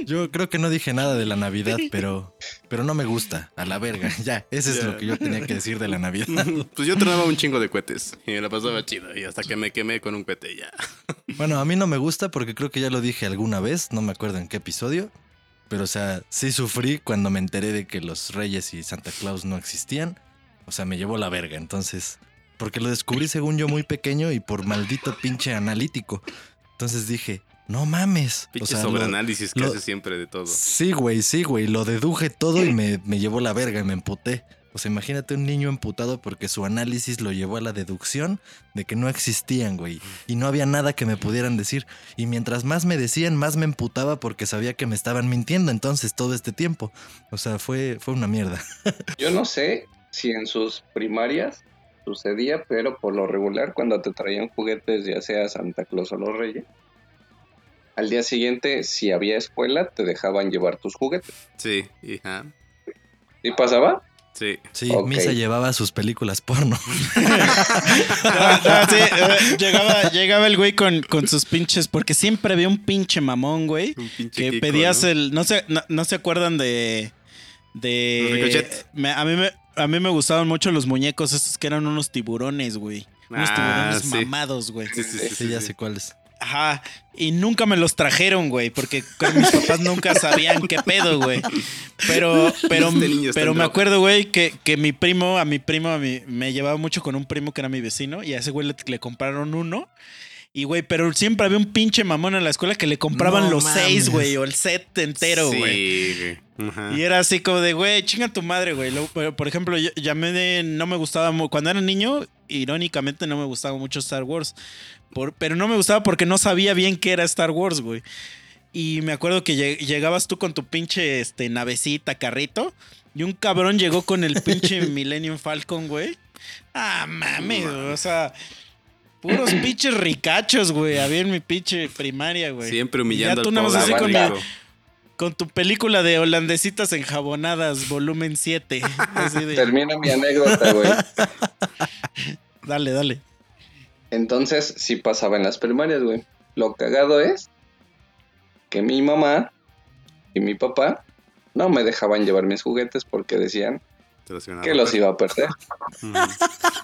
yo creo que no dije nada de la Navidad, pero pero no me gusta, a la verga. Ya, ese es lo que yo tenía que decir de la Navidad. Pues yo tronaba un chingo de cohetes y me la pasaba chido. Y hasta que me quemé con un cohete ya. Bueno, a mí no me gusta porque creo que ya lo dije alguna vez, no me acuerdo en qué episodio, pero o sea, sí sufrí cuando me enteré de que los Reyes y Santa Claus no existían. O sea, me llevó la verga, entonces, porque lo descubrí según yo muy pequeño y por maldito pinche analítico. Entonces dije, no mames. O Pinche sea, lo- sobreanálisis que lo- hace siempre de todo. Sí, güey, sí, güey. Lo deduje todo y me, me llevó la verga y me emputé. O sea, imagínate un niño emputado porque su análisis lo llevó a la deducción de que no existían, güey. Y no había nada que me pudieran decir. Y mientras más me decían, más me emputaba porque sabía que me estaban mintiendo entonces todo este tiempo. O sea, fue, fue una mierda. Yo no sé si en sus primarias sucedía, pero por lo regular, cuando te traían juguetes, ya sea Santa Claus o los Reyes, al día siguiente, si había escuela, te dejaban llevar tus juguetes. Sí, hija. ¿Y pasaba? Sí. Sí. Misa llevaba sus películas porno. No, no, sí, eh, llegaba, llegaba el güey con, con sus pinches, porque siempre había un pinche mamón, güey. Un pinche Que Kiko, pedías ¿no? el. No se, no, no se acuerdan de. De. Me- a, mí me, a mí me gustaban mucho los muñecos estos que eran unos tiburones, güey. Unos Ah, tiburones sí. mamados, güey. Sí, sí, sí, Sí, sí, ya sí. sé cuáles. Ajá. Y nunca me los trajeron, güey, porque con mis papás nunca sabían qué pedo, güey. Pero, pero, Este pero me acuerdo, güey, que, que mi primo, a mi primo, a mi- me llevaba mucho con un primo que era mi vecino y a ese güey le, le compraron uno. Y, güey, pero siempre había un pinche mamón en la escuela que le compraban No los seis, güey, o el set entero, güey. Sí. Ajá. Y era así como de, güey, chinga tu madre, güey. Por, ejemplo, yo, ya me de, no me gustaba, cuando era niño, irónicamente no me gustaba mucho Star Wars. Por- pero no me gustaba porque no sabía bien qué era Star Wars, güey. Y me acuerdo que lleg- llegabas tú con tu pinche este, navecita, carrito, y un cabrón llegó con el pinche Millennium Falcon, güey. Ah, mames, o sea, puros pinches ricachos, güey. Había en mi pinche primaria, güey. Siempre humillando ya tú al pobre así con rico. mi- Con tu película de holandesitas enjabonadas, volumen 7. Así de- Termina mi anécdota, güey. Dale, dale. Entonces, sí pasaba en las primarias, güey. Lo cagado es que mi mamá y mi papá no me dejaban llevar mis juguetes porque decían Te los iban a que los iba a perder.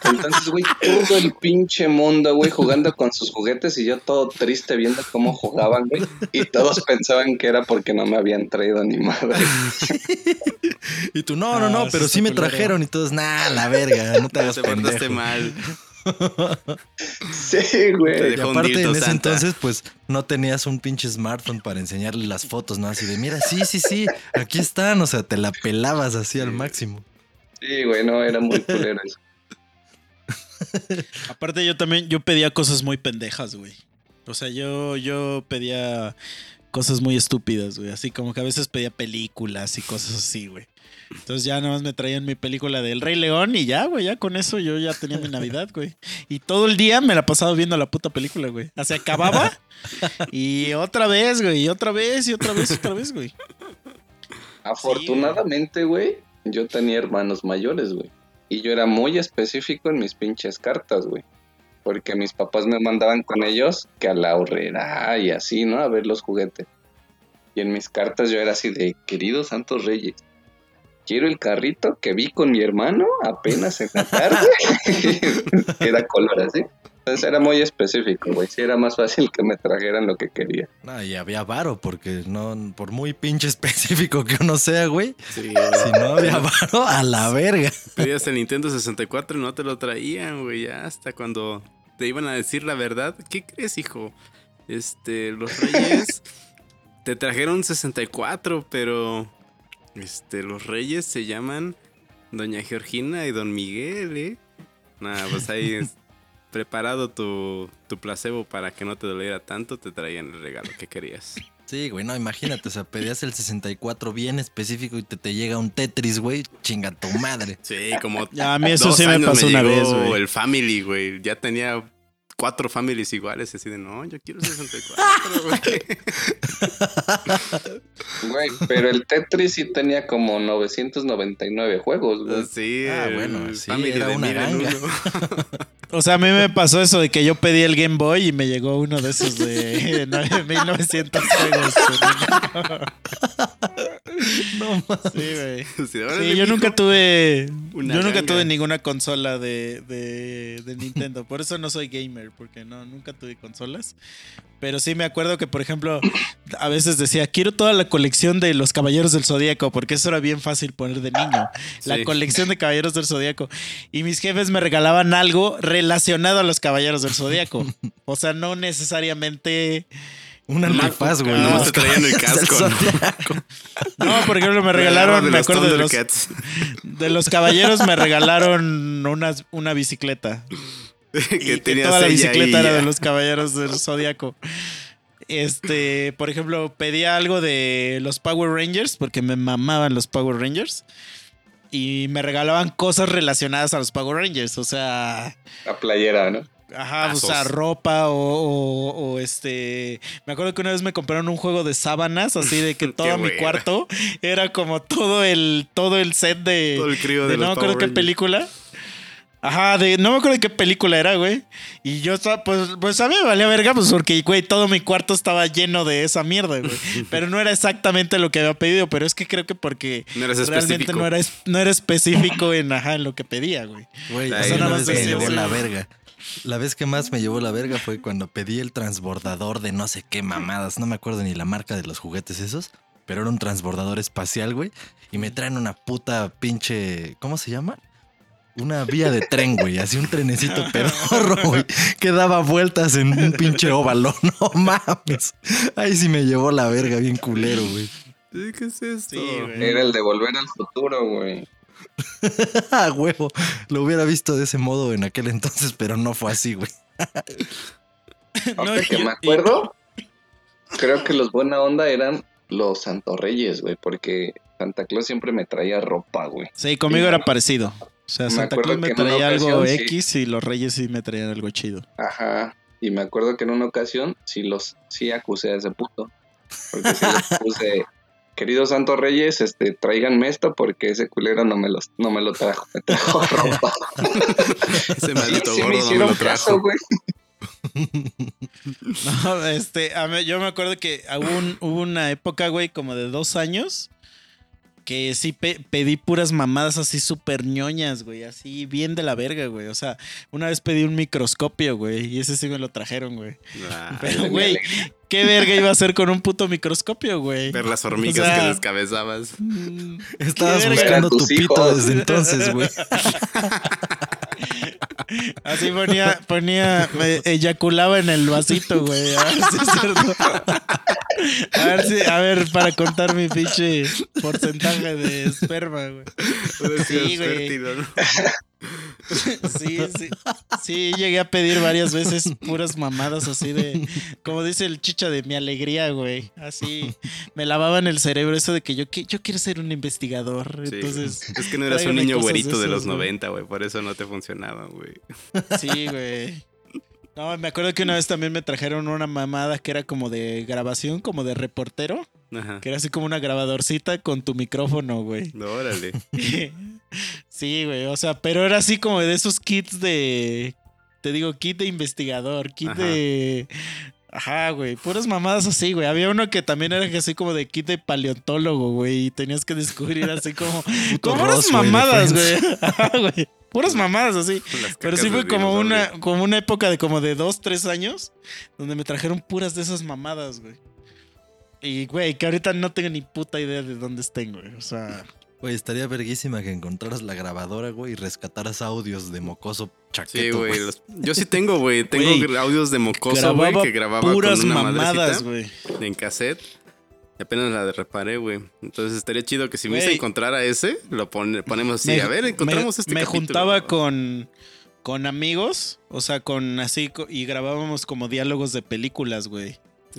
Entonces, güey, todo el pinche mundo, güey, jugando con sus juguetes y yo todo triste viendo cómo jugaban, güey. Y todos pensaban que era porque no me habían traído ni madre. Y tú, no, no, no, Ah, pero sí me culero. trajeron y todos, nah, la verga, no te hagas Te portaste mal. Sí, güey. Y aparte en ese Santa. entonces, pues no tenías un pinche smartphone para enseñarle las fotos, ¿no? Así de, mira, sí, sí, sí, aquí están. O sea, te la pelabas así al máximo. Sí, güey, no, era muy culero eso. Aparte yo también, yo pedía cosas muy pendejas, güey. O sea, yo, yo pedía cosas muy estúpidas, güey. Así como que a veces pedía películas y cosas así, güey. Entonces ya nada más me traían mi película del Rey León y ya, güey, ya con eso yo ya tenía mi Navidad, güey. Y todo el día me la pasaba viendo la puta película, güey. O sea, acababa y otra vez, güey, y otra vez, y otra vez, y otra vez, güey. Afortunadamente, güey, yo tenía hermanos mayores, güey. Y yo era muy específico en mis pinches cartas, güey. Porque mis papás me mandaban con ellos que a la horrera y así, ¿no? A ver los juguetes. Y en mis cartas yo era así de, queridos santos reyes, quiero el carrito que vi con mi hermano apenas en la tarde. era color así. Entonces era muy específico, güey. Sí, era más fácil que me trajeran lo que quería. No, y había varo, porque no, por muy pinche específico que uno sea, güey, Sí, si no había varo, a la verga. Pedías el Nintendo 64 y no te lo traían, güey. Ya hasta cuando te iban a decir la verdad. ¿Qué crees, hijo? Este, los reyes te trajeron 64, pero este, los reyes se llaman Doña Georgina y Don Miguel, ¿eh? Nada, pues ahí es preparado tu, tu placebo para que no te doliera tanto, te traían el regalo que querías. Sí, güey, no, imagínate, o sea, pedías el 64 bien específico y te, te llega un Tetris, güey, chinga tu madre. Sí, como Ya, a mí eso dos sí me pasó una vez, güey. El Family, güey. Ya tenía cuatro families iguales. Así de, no, yo quiero 64, güey. Güey, pero el Tetris sí tenía como 999 juegos, güey. Sí, Ah, bueno, sí, Family era de una O sea, a mí me pasó eso de que yo pedí el Game Boy y me llegó uno de esos de 9900 juegos. No mames. Sí, güey. Sí, yo nunca tuve. Una yo nunca ganga. tuve ninguna consola de, de, de Nintendo. Por eso no soy gamer, porque no, nunca tuve consolas. Pero sí me acuerdo que, por ejemplo, a veces decía, quiero toda la colección de los Caballeros del Zodíaco, porque eso era bien fácil poner de niño. La colección de Caballeros del Zodíaco. Y mis jefes me regalaban algo relacionado a los Caballeros del Zodíaco. O sea, no necesariamente. Un antifaz, güey. nomás los te traían el caballeros del casco, ¿no? No, por ejemplo, me regalaron, me los acuerdo de los, de los caballeros, me regalaron una, una bicicleta. que y que toda la bicicleta ahí era de los caballeros del zodiaco. Este, por ejemplo, pedía algo de los Power Rangers porque me mamaban los Power Rangers y me regalaban cosas relacionadas a los Power Rangers, o sea, La playera, ¿no? ajá, o sea, ropa o, o- o, este, me acuerdo que una vez me compraron un juego de sábanas, así de que todo mi cuarto era como todo el todo el set de Todo el crío de de no me acuerdo Power qué Rangers. película. Ajá, de, no me acuerdo de qué película era, güey. Y yo estaba, pues, pues a mí me valía verga, pues porque, güey, todo mi cuarto estaba lleno de esa mierda, güey. Pero no era exactamente lo que había pedido, pero es que creo que porque No realmente específico. no era, no era específico en, ajá, en lo que pedía, güey. Güey, Ahí a mí nada una más vez me llevó la verga. La vez que más me llevó la verga fue cuando pedí el transbordador de no sé qué mamadas. No me acuerdo ni la marca de los juguetes esos. Pero era un transbordador espacial, güey. Y me traen una puta pinche. ¿Cómo se llama? Una vía de tren, güey. Así un trenecito pedorro, güey. Que daba vueltas en un pinche óvalo. No mames. Ahí sí me llevó la verga bien culero, güey. ¿Qué es esto? Sí, güey. Era el de volver al futuro, güey. Ah, huevo. Lo hubiera visto de ese modo en aquel entonces, pero no fue así, güey. Ahorita y- que me acuerdo, creo que los buena onda eran los Santorreyes, güey, porque Santa Claus siempre me traía ropa, güey. Sí, conmigo era parecido. O sea, Me Santa acuerdo Claus me traía algo ocasión, sí. X y los Reyes sí me traían algo chido. Ajá. Y me acuerdo que en una ocasión sí los sí acusé a ese puto. Porque sí les puse, queridos Santos Reyes, este, tráiganme esto porque ese culero no me los, no me lo trajo. Me trajo ropa. Ese maldito sí me gordo no me hicieron lo caso, trajo. güey. No, este, a mí- yo me acuerdo que hubo, un- hubo una época, güey, como de dos años, que sí pe- pedí puras mamadas así súper ñoñas, güey, así bien de la verga, güey. O sea, una vez pedí un microscopio, güey, y ese sí me lo trajeron, güey. Ah, Pero, güey, ¿qué verga iba a hacer con un puto microscopio, güey? ver las hormigas O sea- que descabezabas. Mm, Estabas buscando tu pito desde entonces, güey. Así ponía, ponía, me eyaculaba en el vasito, güey. A ver si es cierto. A ver si, a ver, para contar mi pinche porcentaje de esperma, güey. Sí, güey. Sí, sí. Sí, llegué a pedir varias veces puras mamadas así de, como dice el chicha de mi alegría, güey. Así, me lavaban el cerebro eso de que yo, yo quiero ser un investigador. Sí. Entonces, es que no eras un niño de güerito de los güey. 90, güey. Por eso no te funcionaba, güey. Sí, güey. No, me acuerdo que una vez también me trajeron una mamada que era como de grabación, como de reportero, Ajá. que era así como una grabadorcita con tu micrófono, güey. No, órale. Sí, güey, o sea, pero era así como de esos kits de, te digo, kit de investigador, kit Ajá. de... Ajá, güey, puras mamadas así, güey. Había uno que también era así como de kit de paleontólogo, güey, y tenías que descubrir así como... como mamadas, güey. Ajá, güey. Puras mamadas así. Pero sí fue como una, como una época de como de dos, tres años donde me trajeron puras de esas mamadas, güey. Y, güey, que ahorita no tengo ni puta idea de dónde estén, güey. O sea, Güey, estaría verguísima que encontraras la grabadora, güey, y rescataras audios de mocoso Sí, chaqueto, güey. güey. los- Yo sí tengo, güey. Tengo audios de mocoso, güey, que grababa puras con una mamadas, güey. en cassette. Y apenas la reparé, güey. Entonces estaría chido que si me Güey. encontrara ese, lo pone- ponemos así. Me- a ver, encontramos me, este Me capítulo. juntaba con, con amigos, o sea, con así, y grabábamos como diálogos de películas, güey.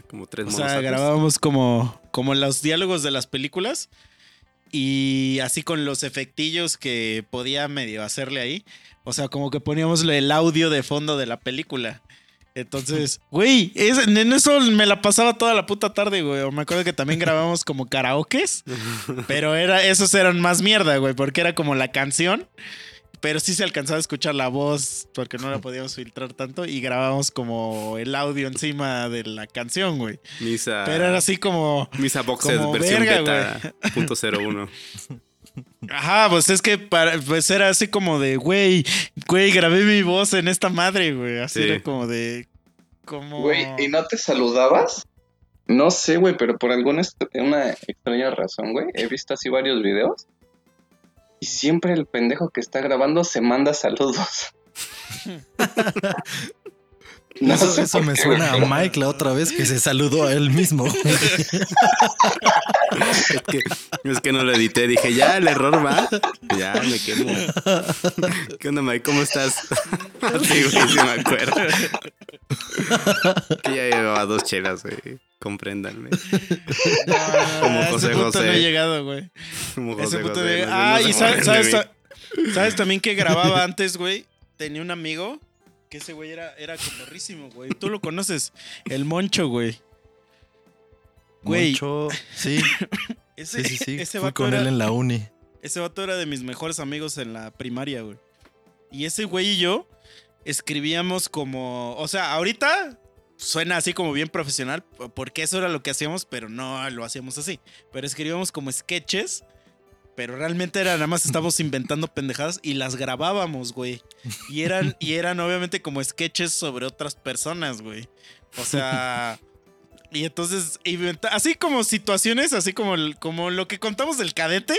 Como tres O sea, grabábamos como, como los diálogos de las películas y así con los efectillos que podía medio hacerle ahí. O sea, como que poníamos el audio de fondo de la película. Entonces, güey, en eso me la pasaba toda la puta tarde, güey. Me acuerdo que también grabamos como karaokes, pero era, esos eran más mierda, güey, porque era como la canción. Pero sí se alcanzaba a escuchar la voz porque no la podíamos filtrar tanto y grabábamos como el audio encima de la canción, güey. Misa. Pero era así como. Misa Boxed como versión verga, beta punto cero uno. Ajá, pues es que para, pues era así como de, güey, güey, grabé mi voz en esta madre, güey. Así Sí. era como de. Como. Güey, ¿y no te saludabas? No sé, güey, pero por alguna una extraña razón, güey, he visto así varios videos. Y siempre el pendejo que está grabando se manda saludos. No eso eso me suena a Mike la otra vez que se saludó a él mismo. Es que, es que no lo edité. Dije, ya, el error va. Ya, me quemo. ¿Qué onda, Mike? ¿Cómo estás? Sí, güey, sí me acuerdo. Que ya llevaba dos chelas, güey. Compréndanme. No, Como a ese José punto José. no he llegado, güey. Como Ese José punto José, de- Ah, y sabes, sabes, sabes también que grababa antes, güey. Tenía un amigo que ese güey era, era cotorrísimo, güey. Tú lo conoces, el Moncho, güey. Güey. Moncho, sí, Ese, sí, sí, sí. ese Fui con era- él en la uni. Ese vato era de mis mejores amigos en la primaria, güey. Y ese güey y yo escribíamos como. O sea, ahorita suena así como bien profesional, porque eso era lo que hacíamos, pero no lo hacíamos así. Pero escribíamos como sketches Pero realmente era nada más estábamos inventando pendejadas y las grabábamos, güey. Y eran, y eran obviamente como sketches sobre otras personas, güey. O sea. Y entonces, así como situaciones, así como, el- como lo que contamos del cadete,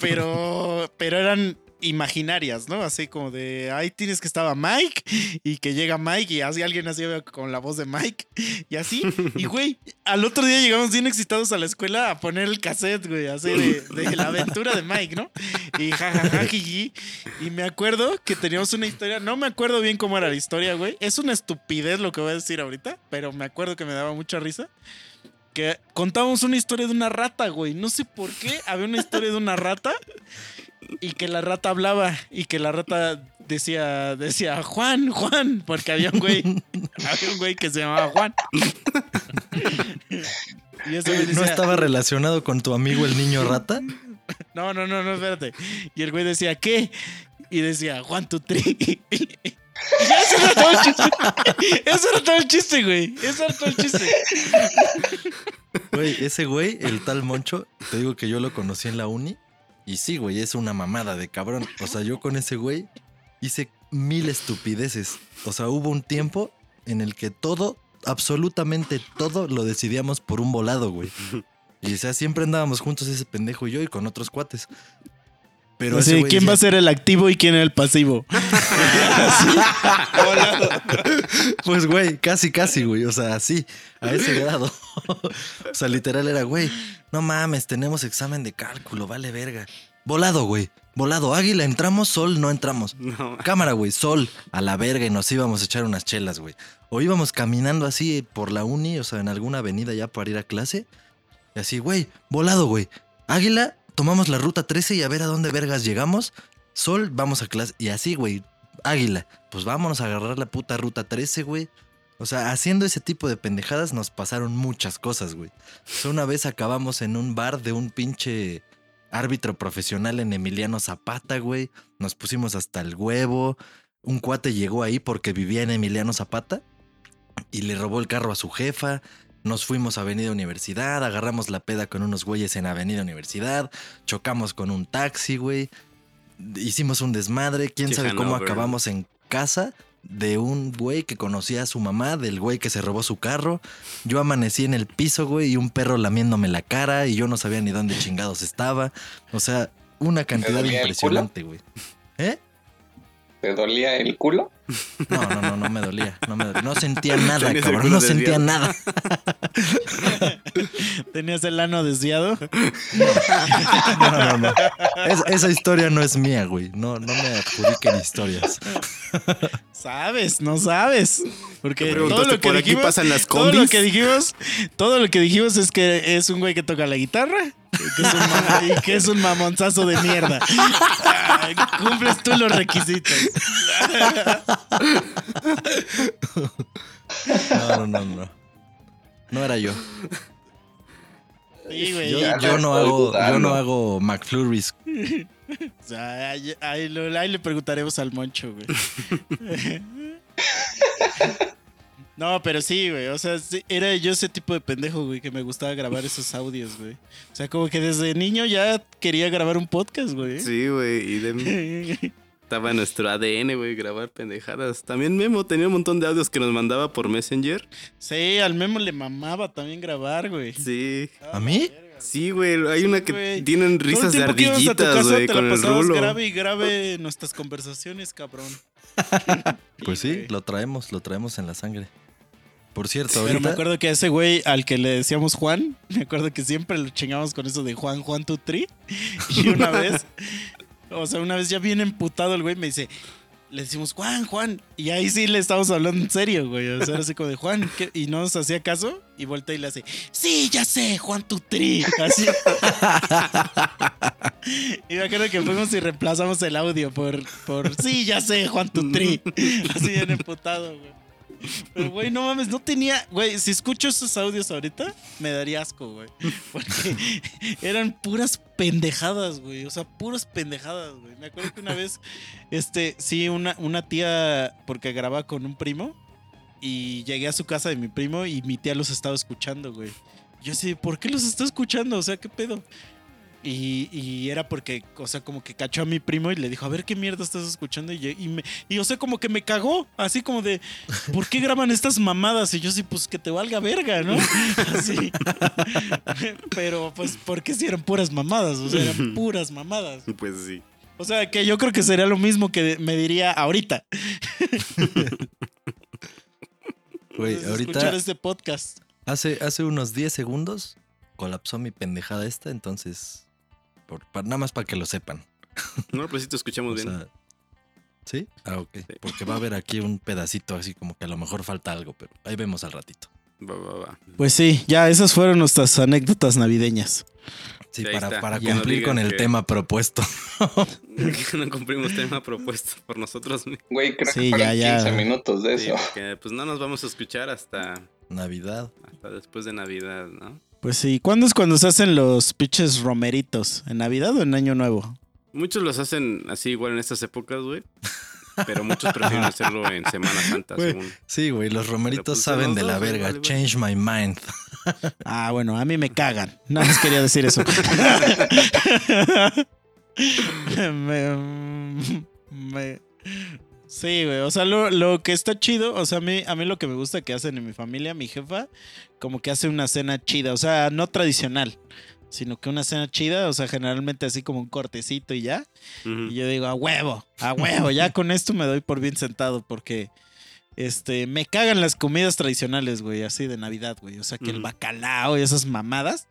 pero, pero eran imaginarias, ¿no? Así como de, ahí tienes que estaba Mike y que llega Mike y así alguien así con la voz de Mike y así. Y güey, al otro día llegamos bien excitados a la escuela a poner el cassette, güey, así de, de la aventura de Mike, ¿no? Y jajaja, jiji. Y me acuerdo que teníamos una historia, no me acuerdo bien cómo era la historia, güey. Es una estupidez lo que voy a decir ahorita, pero me acuerdo que me daba mucha risa. Que contábamos una historia de una rata, güey. No sé por qué había una historia de una rata y que la rata hablaba y que la rata decía, decía Juan, Juan, porque había un güey, había un güey que se llamaba Juan. Y ¿No estaba relacionado con tu amigo el niño rata? no, no, no, no, espérate. Y el güey decía, ¿qué? Y decía, Juan tu tri. Ese era todo el chiste. Eso era todo el chiste, güey. Eso era todo el chiste. Güey, ese güey, el tal Moncho, te digo que yo lo conocí en la uni. Y sí, güey, es una mamada de cabrón. O sea, yo con ese güey hice mil estupideces. O sea, hubo un tiempo en el que todo, absolutamente todo, lo decidíamos por un volado, güey. Y o sea, siempre andábamos juntos ese pendejo y yo y con otros cuates. Pero güey ¿quién va a ser el activo y quién el pasivo? Pues, güey, casi, casi, güey. O sea, así, a ese grado. o sea, literal era, güey, no mames, tenemos examen de cálculo, vale verga. Volado, güey. Volado, águila, entramos, sol, no entramos. No, Cámara, güey, sol, a la verga y nos íbamos a echar unas chelas, güey. O íbamos caminando así por la uni, o sea, en alguna avenida ya para ir a clase. Y así, güey, volado, güey. Águila, tomamos la ruta 13 y a ver a dónde vergas llegamos. Sol, vamos a clase. Y así, güey, águila, pues vámonos a agarrar la puta ruta 13, güey. O sea, haciendo ese tipo de pendejadas nos pasaron muchas cosas, güey. Una vez acabamos en un bar de un pinche árbitro profesional en Emiliano Zapata, güey. Nos pusimos hasta el huevo. Un cuate llegó ahí porque vivía en Emiliano Zapata y le robó el carro a su jefa. Nos fuimos a Avenida Universidad, agarramos la peda con unos güeyes en Avenida Universidad, chocamos con un taxi, güey. Hicimos un desmadre, quién sabe cómo acabamos en casa de un güey que conocía a su mamá, del güey que se robó su carro. Yo amanecí en el piso, güey, y un perro lamiéndome la cara y yo no sabía ni dónde chingados estaba. O sea, una cantidad impresionante, güey. ¿Eh? ¿Te dolía el culo? No, no, no, no me dolía. No, me dolía. no sentía nada, cabrón. No sentía desviado. nada. ¿Tenías el ano desviado? No, no, no. Es- esa historia no es mía, güey. No, no me adjudiquen historias. Sabes, no sabes. Porque todo preguntaste, lo que ¿por aquí dijimos, pasan las todo lo combis? que dijimos, todo lo que dijimos es que es un güey que toca la guitarra y que es un, ma- y que es un mamonzazo de mierda. Cumples tú los requisitos. No, no, no, no. No era yo. Sí, güey. Yo, yo no hago, yo no hago McFlurries. O sea, ahí, ahí lo- ahí le preguntaremos al Moncho, güey. No, pero sí, güey. O sea, sí, era yo ese tipo de pendejo, güey, que me gustaba grabar esos audios, güey. O sea, como que desde niño ya quería grabar un podcast, güey. Sí, güey, y de- estaba en nuestro ADN, güey, grabar pendejadas. También Memo tenía un montón de audios que nos mandaba por Messenger. Sí, al Memo le mamaba también grabar, güey. Sí. ¿A mí? Sí, güey, hay una que tienen risas de ardillitas, güey, te con la el rulo. grave y grave nuestras conversaciones, cabrón. Pues sí, lo traemos, lo traemos en la sangre. Por cierto, Pero me ahorita. acuerdo que a ese güey al que le decíamos Juan, me acuerdo que siempre lo chingamos con eso de Juan, Juan tu tri. Y una vez, o sea, una vez ya bien emputado el güey me dice, le decimos Juan, Juan. Y ahí sí le estamos hablando en serio, güey. O sea, era así como de Juan. ¿qué?". Y no nos hacía caso. Y voltea y le hace, sí, ya sé, Juan tu tri. Así. y me acuerdo que fuimos y reemplazamos el audio por, por sí, ya sé, Juan tu tri. Así bien emputado, güey. Pero, güey, no mames, no tenía. Güey, si escucho esos audios ahorita, me daría asco, güey. Porque eran puras pendejadas, güey. O sea, puras pendejadas, güey. Me acuerdo que una vez, este, sí, una, una tía, porque grababa con un primo, y llegué a su casa de mi primo y mi tía los estaba escuchando, güey. Yo sé, ¿por qué los está escuchando? O sea, ¿qué pedo? Y, y era porque, o sea, como que cachó a mi primo y le dijo, a ver qué mierda estás escuchando. Y, yo- y, me, y o sea, como que me cagó, así como de, ¿por qué graban estas mamadas? Y yo sí, pues que te valga verga, ¿no? Así. Pero pues, porque si eran puras mamadas, o sea, eran puras mamadas. Pues sí. O sea, que yo creo que sería lo mismo que me diría ahorita. Güey, ahorita Escuchar este podcast. hace, hace unos 10 segundos colapsó mi pendejada esta, entonces. Por- pa- nada más para que lo sepan. No, pero sí te escuchamos O bien. sea, ¿Sí? Ah, ok. Porque va a haber aquí un pedacito así como que a lo mejor falta algo, pero ahí vemos al ratito. Va, va, va. Pues sí, ya esas fueron nuestras anécdotas navideñas. Sí, para, para no cumplir con el que- tema propuesto. No cumplimos tema propuesto por nosotros mismos. Güey, creo Sí, que ya, ya. 15 minutos de Sí, eso. porque, pues no nos vamos a escuchar hasta, Navidad. hasta después de Navidad, ¿no? Pues sí, ¿cuándo es cuando se hacen los pinches romeritos? ¿En Navidad o en Año Nuevo? Muchos los hacen así igual en estas épocas, güey. Pero muchos prefieren hacerlo en Semana Santa, Güey. según. Sí, güey, los romeritos pues, saben de la dos, verga. vale. Change my mind. Ah, bueno, a mí me cagan. Nada más quería decir eso. me, me- Sí, güey. O sea, lo, lo que está chido, o sea, a mí, a mí lo que me gusta que hacen en mi familia, mi jefa, como que hace una cena chida. O sea, no tradicional, sino que una cena chida, o sea, generalmente así como un cortecito y ya. Y yo digo, a huevo, a huevo, ya con esto me doy por bien sentado porque este me cagan las comidas tradicionales, güey, así de Navidad, güey. O sea, que el bacalao y esas mamadas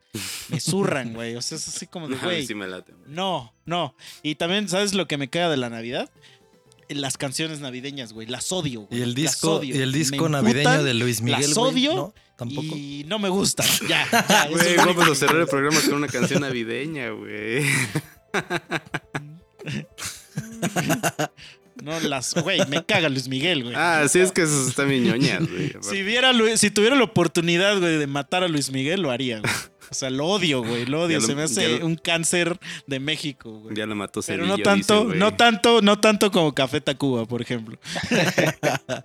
me zurran, güey. O sea, es así como de, güey, sí me late. güey. no, no. Y también, ¿sabes lo que me caga de la Navidad? Las canciones navideñas, güey, las odio. güey, Y el las disco, odio. y el Me disco emputan navideño de Luis Miguel. las güey, odio ¿no? Tampoco. Y no me gustan. Ya, ya. eso Güey, es lo vamos a cerrar el programa con una canción navideña, güey. No, las, güey, me caga Luis Miguel, güey. Ah, sí, es que esos están bien ñoñas, güey. Si viera si tuviera la oportunidad, güey, de matar a Luis Miguel, lo haría, güey. O sea, lo odio, güey, lo odio. Ya lo- Se me hace lo- un cáncer de México, güey. Ya lo mató Pero no tanto, dicen, no tanto, no tanto como Café Tacuba, por ejemplo.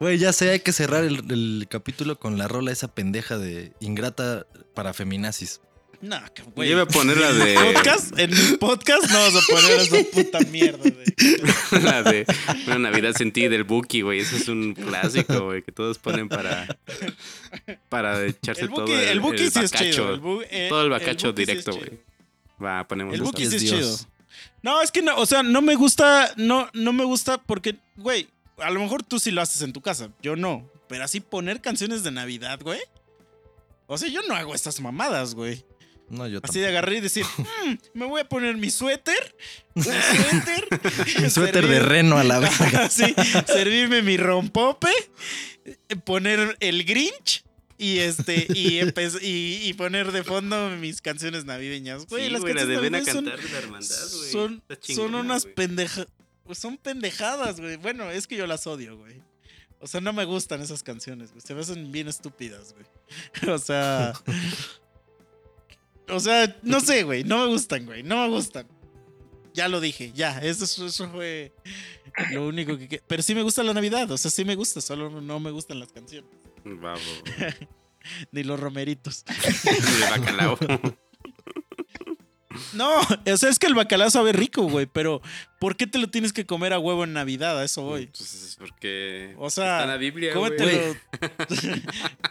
Güey, ya sé, hay que cerrar el, el capítulo con la rola esa pendeja de Ingrata para feminazis. No, que- Yo güey. iba a poner la de... ¿Podcast? En mi podcast no vas a poner esa puta mierda, güey. la de Una Navidad sin ti del Buki, güey. Ese es un clásico, güey, que todos ponen para... Para echarse El todo el, el Buki el sí es bacacho. chido. El bu- eh, todo el bacacho es directo, güey. Va, ponemos El. Buki sí es Dios. chido. No, es que no, o sea, no me gusta, no, no me gusta porque, güey, a lo mejor tú sí lo haces en tu casa, yo no. Pero así poner canciones de Navidad, güey. O sea, yo no hago estas mamadas, güey. No, yo Así de agarrar y decir, "Mm, me voy a poner mi suéter, mi suéter, Mi suéter de reno a la verga. Sí, servirme mi rompope, poner el Grinch y este y, y, y poner de fondo mis canciones navideñas. Güey, Sí, las güey, canciones navideñas son- cantar de la hermandad, güey. son, son unas pendejadas. Son pendejadas, güey. Bueno, es que yo las odio, güey. O sea, no me gustan esas canciones, güey. Se me hacen bien estúpidas, güey. O sea. O sea, no sé, güey. No me gustan, güey. No me gustan. Ya lo dije, ya. Eso, eso fue lo único que, Pero sí me gusta la Navidad. O sea, sí me gusta. Solo no me gustan las canciones. Va, va, va. Ni los romeritos. De bacalao. No, o sea, es que el bacalao sabe rico, güey. Pero, ¿por qué te lo tienes que comer a huevo en Navidad? A eso voy. Pues es porque O sea, está en la Biblia, güey. Cómetelo.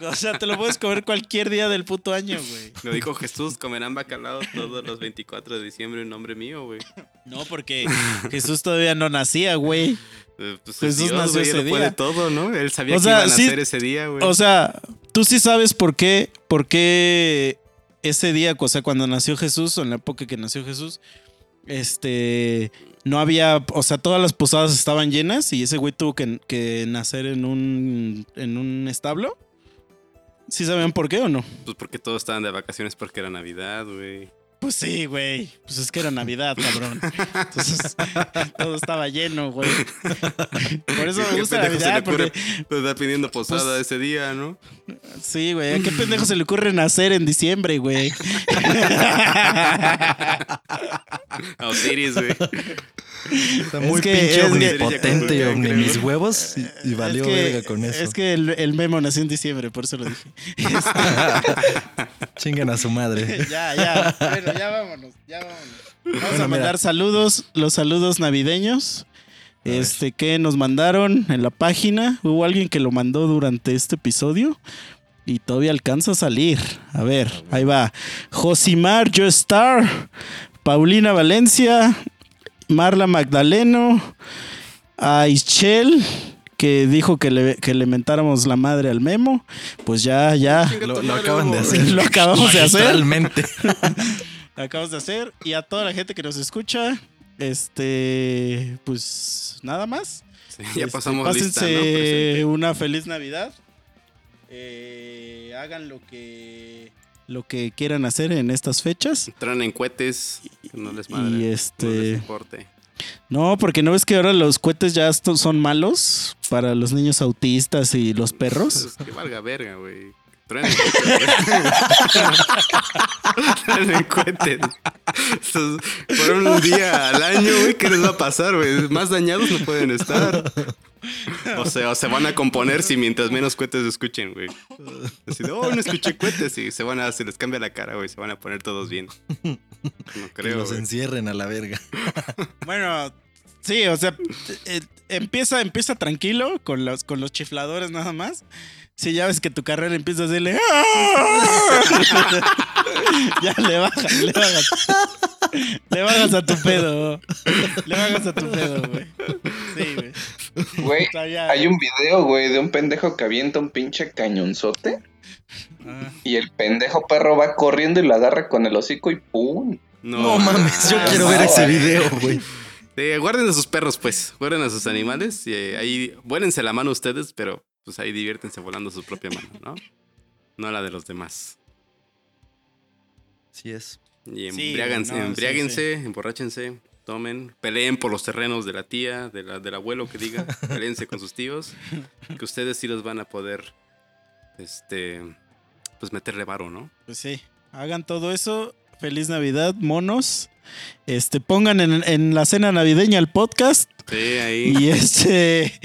o sea, te lo puedes comer cualquier día del puto año, güey. Lo dijo Jesús, comerán bacalao todos los 24 de diciembre en nombre mío, güey. No, porque Jesús todavía no nacía, güey. Eh, Pues Jesús Dios, nació güey, ese puede todo, ¿no? Él sabía O que sea, iban a sí- hacer ese día, güey. O sea, tú sí sabes por qué, por qué ese día, o sea, cuando nació Jesús, o en la época que nació Jesús, este, no había, o sea, todas las posadas estaban llenas y ese güey tuvo que, que nacer en un, en un establo. ¿Sí saben por qué o no? Pues porque todos estaban de vacaciones porque era Navidad, güey. Pues sí, güey. Pues es que era Navidad, cabrón. Entonces, todo estaba lleno, güey. Por eso me ¿Qué gusta Navidad, ocurre? porque Pues está pidiendo posada Pues- ese día, ¿no? sí, güey. ¿A qué pendejo se le ocurre nacer en diciembre, güey? A Osiris, güey. Está muy que- pinche es que- omnipotente y omni mis huevos y, y valió es que, verga con eso. Es que el, el memo nació en diciembre, por eso lo dije. Chingan a su madre. ya, ya. Bueno, ya vámonos, ya vámonos. Vamos Bueno, a mira. mandar saludos, los saludos navideños. Este que nos mandaron en la página. Hubo alguien que lo mandó durante este episodio. Y todavía alcanza a salir. A ver, ahí va. Josimar Yo Star. Paulina Valencia. Marla Magdaleno. A Ischel. Que dijo que le, que le mentáramos la madre al memo. Pues ya, ya. Lo, lo acaban de hacer. Lo acabamos de hacer. Magistralmente. Lo acabamos de hacer. Y a toda la gente que nos escucha, este, pues nada más. Sí, ya Este, pasamos lista, pásense ¿no? Presente. una feliz Navidad. Eh, hagan lo que lo que quieran hacer en estas fechas. Traen en cohetes, que no les madre. Y No les este, importe. no, porque no ves que ahora los cohetes ya son malos para los niños autistas y los perros. Que valga verga, güey. Traen en cohetes. güey. Traen en cohetes. Estos fueron un día al año, güey. ¿Qué les va a pasar, güey? Más dañados no pueden estar. O sea, o se van a componer si mientras menos cohetes escuchen, güey. Así de, oh, no escuché cohetes y se van a, se les cambia la cara, güey. Se van a poner todos bien. No Que creo, los güey. encierren a la verga. Bueno, sí, o sea, eh, empieza, empieza tranquilo con los, con los chifladores nada más. Si ya ves que tu carrera empieza a hacerle. ya le bajas, le bajas. Le bajas a tu pedo. Le bajas a tu pedo, güey. Sí, güey. Güey, hay un video, güey, de un pendejo que avienta un pinche cañonzote Ajá. y el pendejo perro va corriendo y lo agarra con el hocico y ¡pum! No, mames, yo Ah, quiero no, ver ese video, güey. Guarden a sus perros, pues. Guarden a sus animales. Y eh, ahí, vuélense la mano ustedes, pero pues ahí diviértense volando su propia mano, ¿no? No la de los demás. Sí es. Y Sí, no, sí, embriáguense, emborráchense, tomen, peleen por los terrenos de la tía, de la, del abuelo que diga, peleense con sus tíos, que ustedes sí los van a poder, este, pues meterle varo, ¿no? Pues sí, hagan todo eso. Feliz Navidad, monos. Este, pongan en, en la cena navideña el podcast. Sí, ahí. Y este.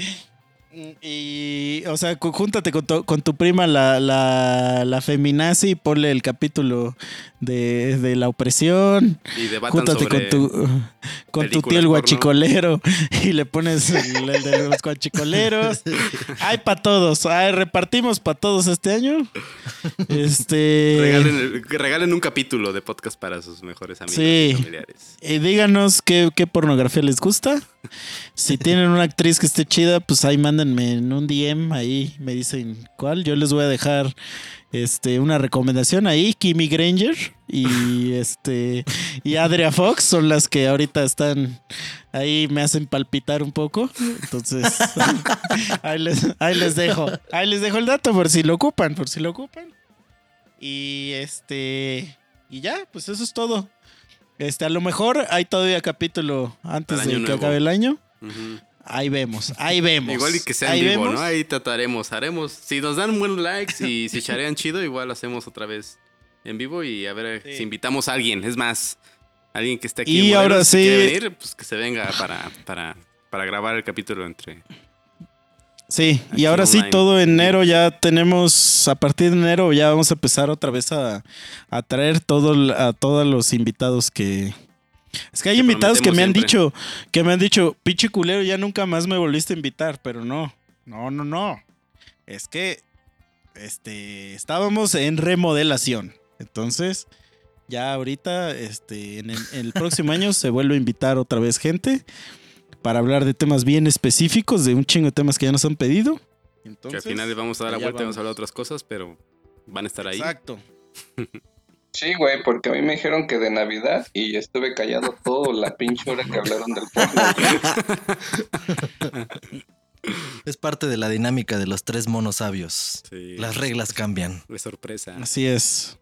Y, o sea, júntate con tu, con tu prima, la, la, la feminazi, y ponle el capítulo de, de la opresión. Y Júntate con tu, con tu tío el guachicolero y le pones el, el de los guachicoleros. Hay para todos. Ay, repartimos para todos este año. Este. Regalen, un capítulo de podcast para sus mejores amigos Sí. y familiares. Y díganos qué, qué pornografía les gusta. Si tienen una actriz que esté chida, pues ahí mándenme en un DM, ahí me dicen cuál. Yo les voy a dejar este una recomendación ahí, Kimmy Granger y este y Adria Fox son las que ahorita están ahí me hacen palpitar un poco. Entonces, ahí les, ahí les dejo. Ahí les dejo el dato por si lo ocupan, por si lo ocupan. Y este y ya, pues eso es todo. Este, a lo mejor hay todavía capítulo antes de que nuevo. acabe el año. Ujú. Ahí vemos, ahí vemos. Igual y que sea en vivo, vemos. ¿no? Ahí trataremos, haremos. Si nos dan buenos likes y si charean chido, igual hacemos otra vez en vivo y a ver Sí. si invitamos a alguien. Es más, alguien que esté aquí. Y en Morelos, ahora si sí- quiere venir, pues que se venga para, para, para grabar el capítulo entre. Sí, Aquí y ahora sí, todo enero ya tenemos, a partir de enero ya vamos a empezar otra vez a, a traer todo, a todos los invitados que... Es que hay Que invitados que me han siempre. dicho, que me han dicho, pinche culero, ya nunca más me volviste a invitar, pero no, no, no, no. Es que, este, estábamos en remodelación. Entonces, ya ahorita, este, en el, en el próximo año se vuelve a invitar otra vez gente para hablar de temas bien específicos, de un chingo de temas que ya nos han pedido. que Entonces, al final le vamos a dar la vuelta y vamos a hablar vamos. de otras cosas, pero van a estar ahí. Exacto. Sí, güey, porque a mí me dijeron que de Navidad y estuve callado toda la pinche hora que hablaron del porno. Es parte de la dinámica de los tres monos sabios. Sí. Las reglas cambian. De sorpresa. Así es.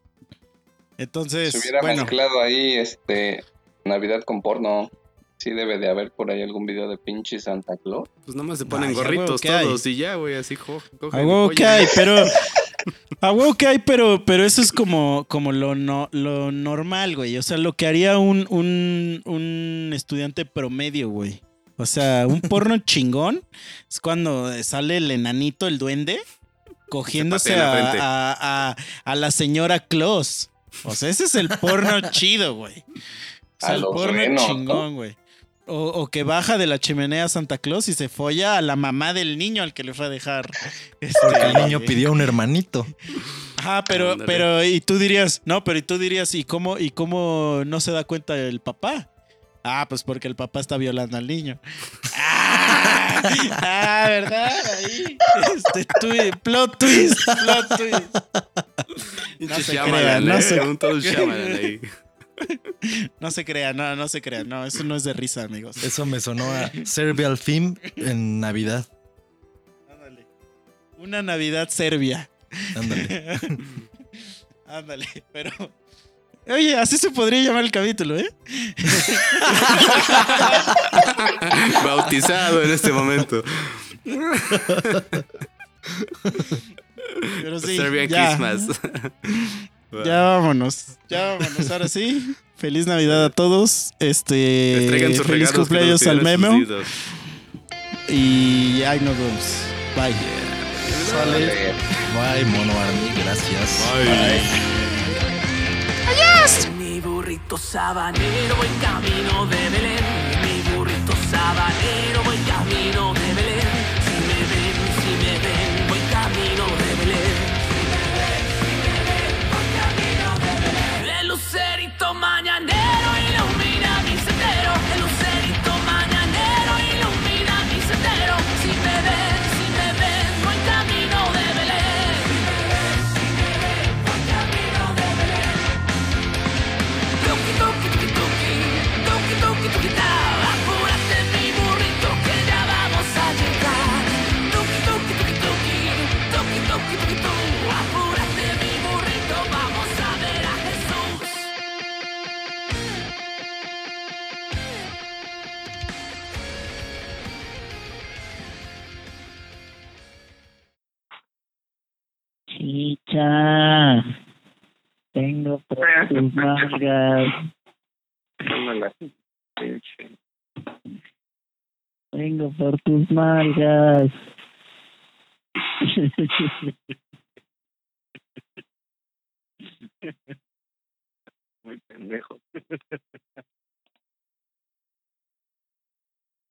Entonces, Se hubiera bueno, mezclado ahí este Navidad con porno. Sí debe de haber por ahí algún video de pinche Santa Claus. Pues nada más se ponen gorritos todos y ya, güey, así que hay, pero, A huevo que hay, pero, pero eso es como, como lo, no, lo normal, güey. O sea, lo que haría un, un, un estudiante promedio, güey. O sea, un porno chingón es cuando sale el enanito, el duende, cogiéndose a, a- a- a la señora Claus. O sea, ese es el porno chido, güey. O sea, el porno renos, chingón, güey. O, o que baja de la chimenea Santa Claus y se folla a la mamá del niño al que le fue a dejar. este, Porque el niño pidió un hermanito. Ajá, pero, Ándale. pero, y tú dirías, no, pero y tú dirías, ¿y cómo, y cómo no se da cuenta el papá? Ah, pues porque el papá está violando al niño. Ah, ah, ¿verdad? Ahí. Este, twi- plot twist, plot twist. No se Shyamalan, crean, no ¿eh? se- Un todo ahí. No se crean, no, no se crean. No, eso no es de risa, amigos. Eso me sonó a Serbial Film en Navidad. Ándale. Una Navidad Serbia. Ándale. Ándale, pero. Oye, así se podría llamar el capítulo, ¿eh? Bautizado en este momento. Pero sí. Serbian ya, Christmas. Ya vámonos. Ya vámonos. Ahora sí. Feliz Navidad a todos. Este. Sus feliz cumpleaños al Memo. Y ahí nos vemos. Bye. Sale. Bye, Mono Army. Gracias. Mi burrito sabanero voy camino de Belén. Mi burrito sabanero voy camino de Chicha, tengo por tus. Pinche. tengo por tus nalgas. Muy pendejo.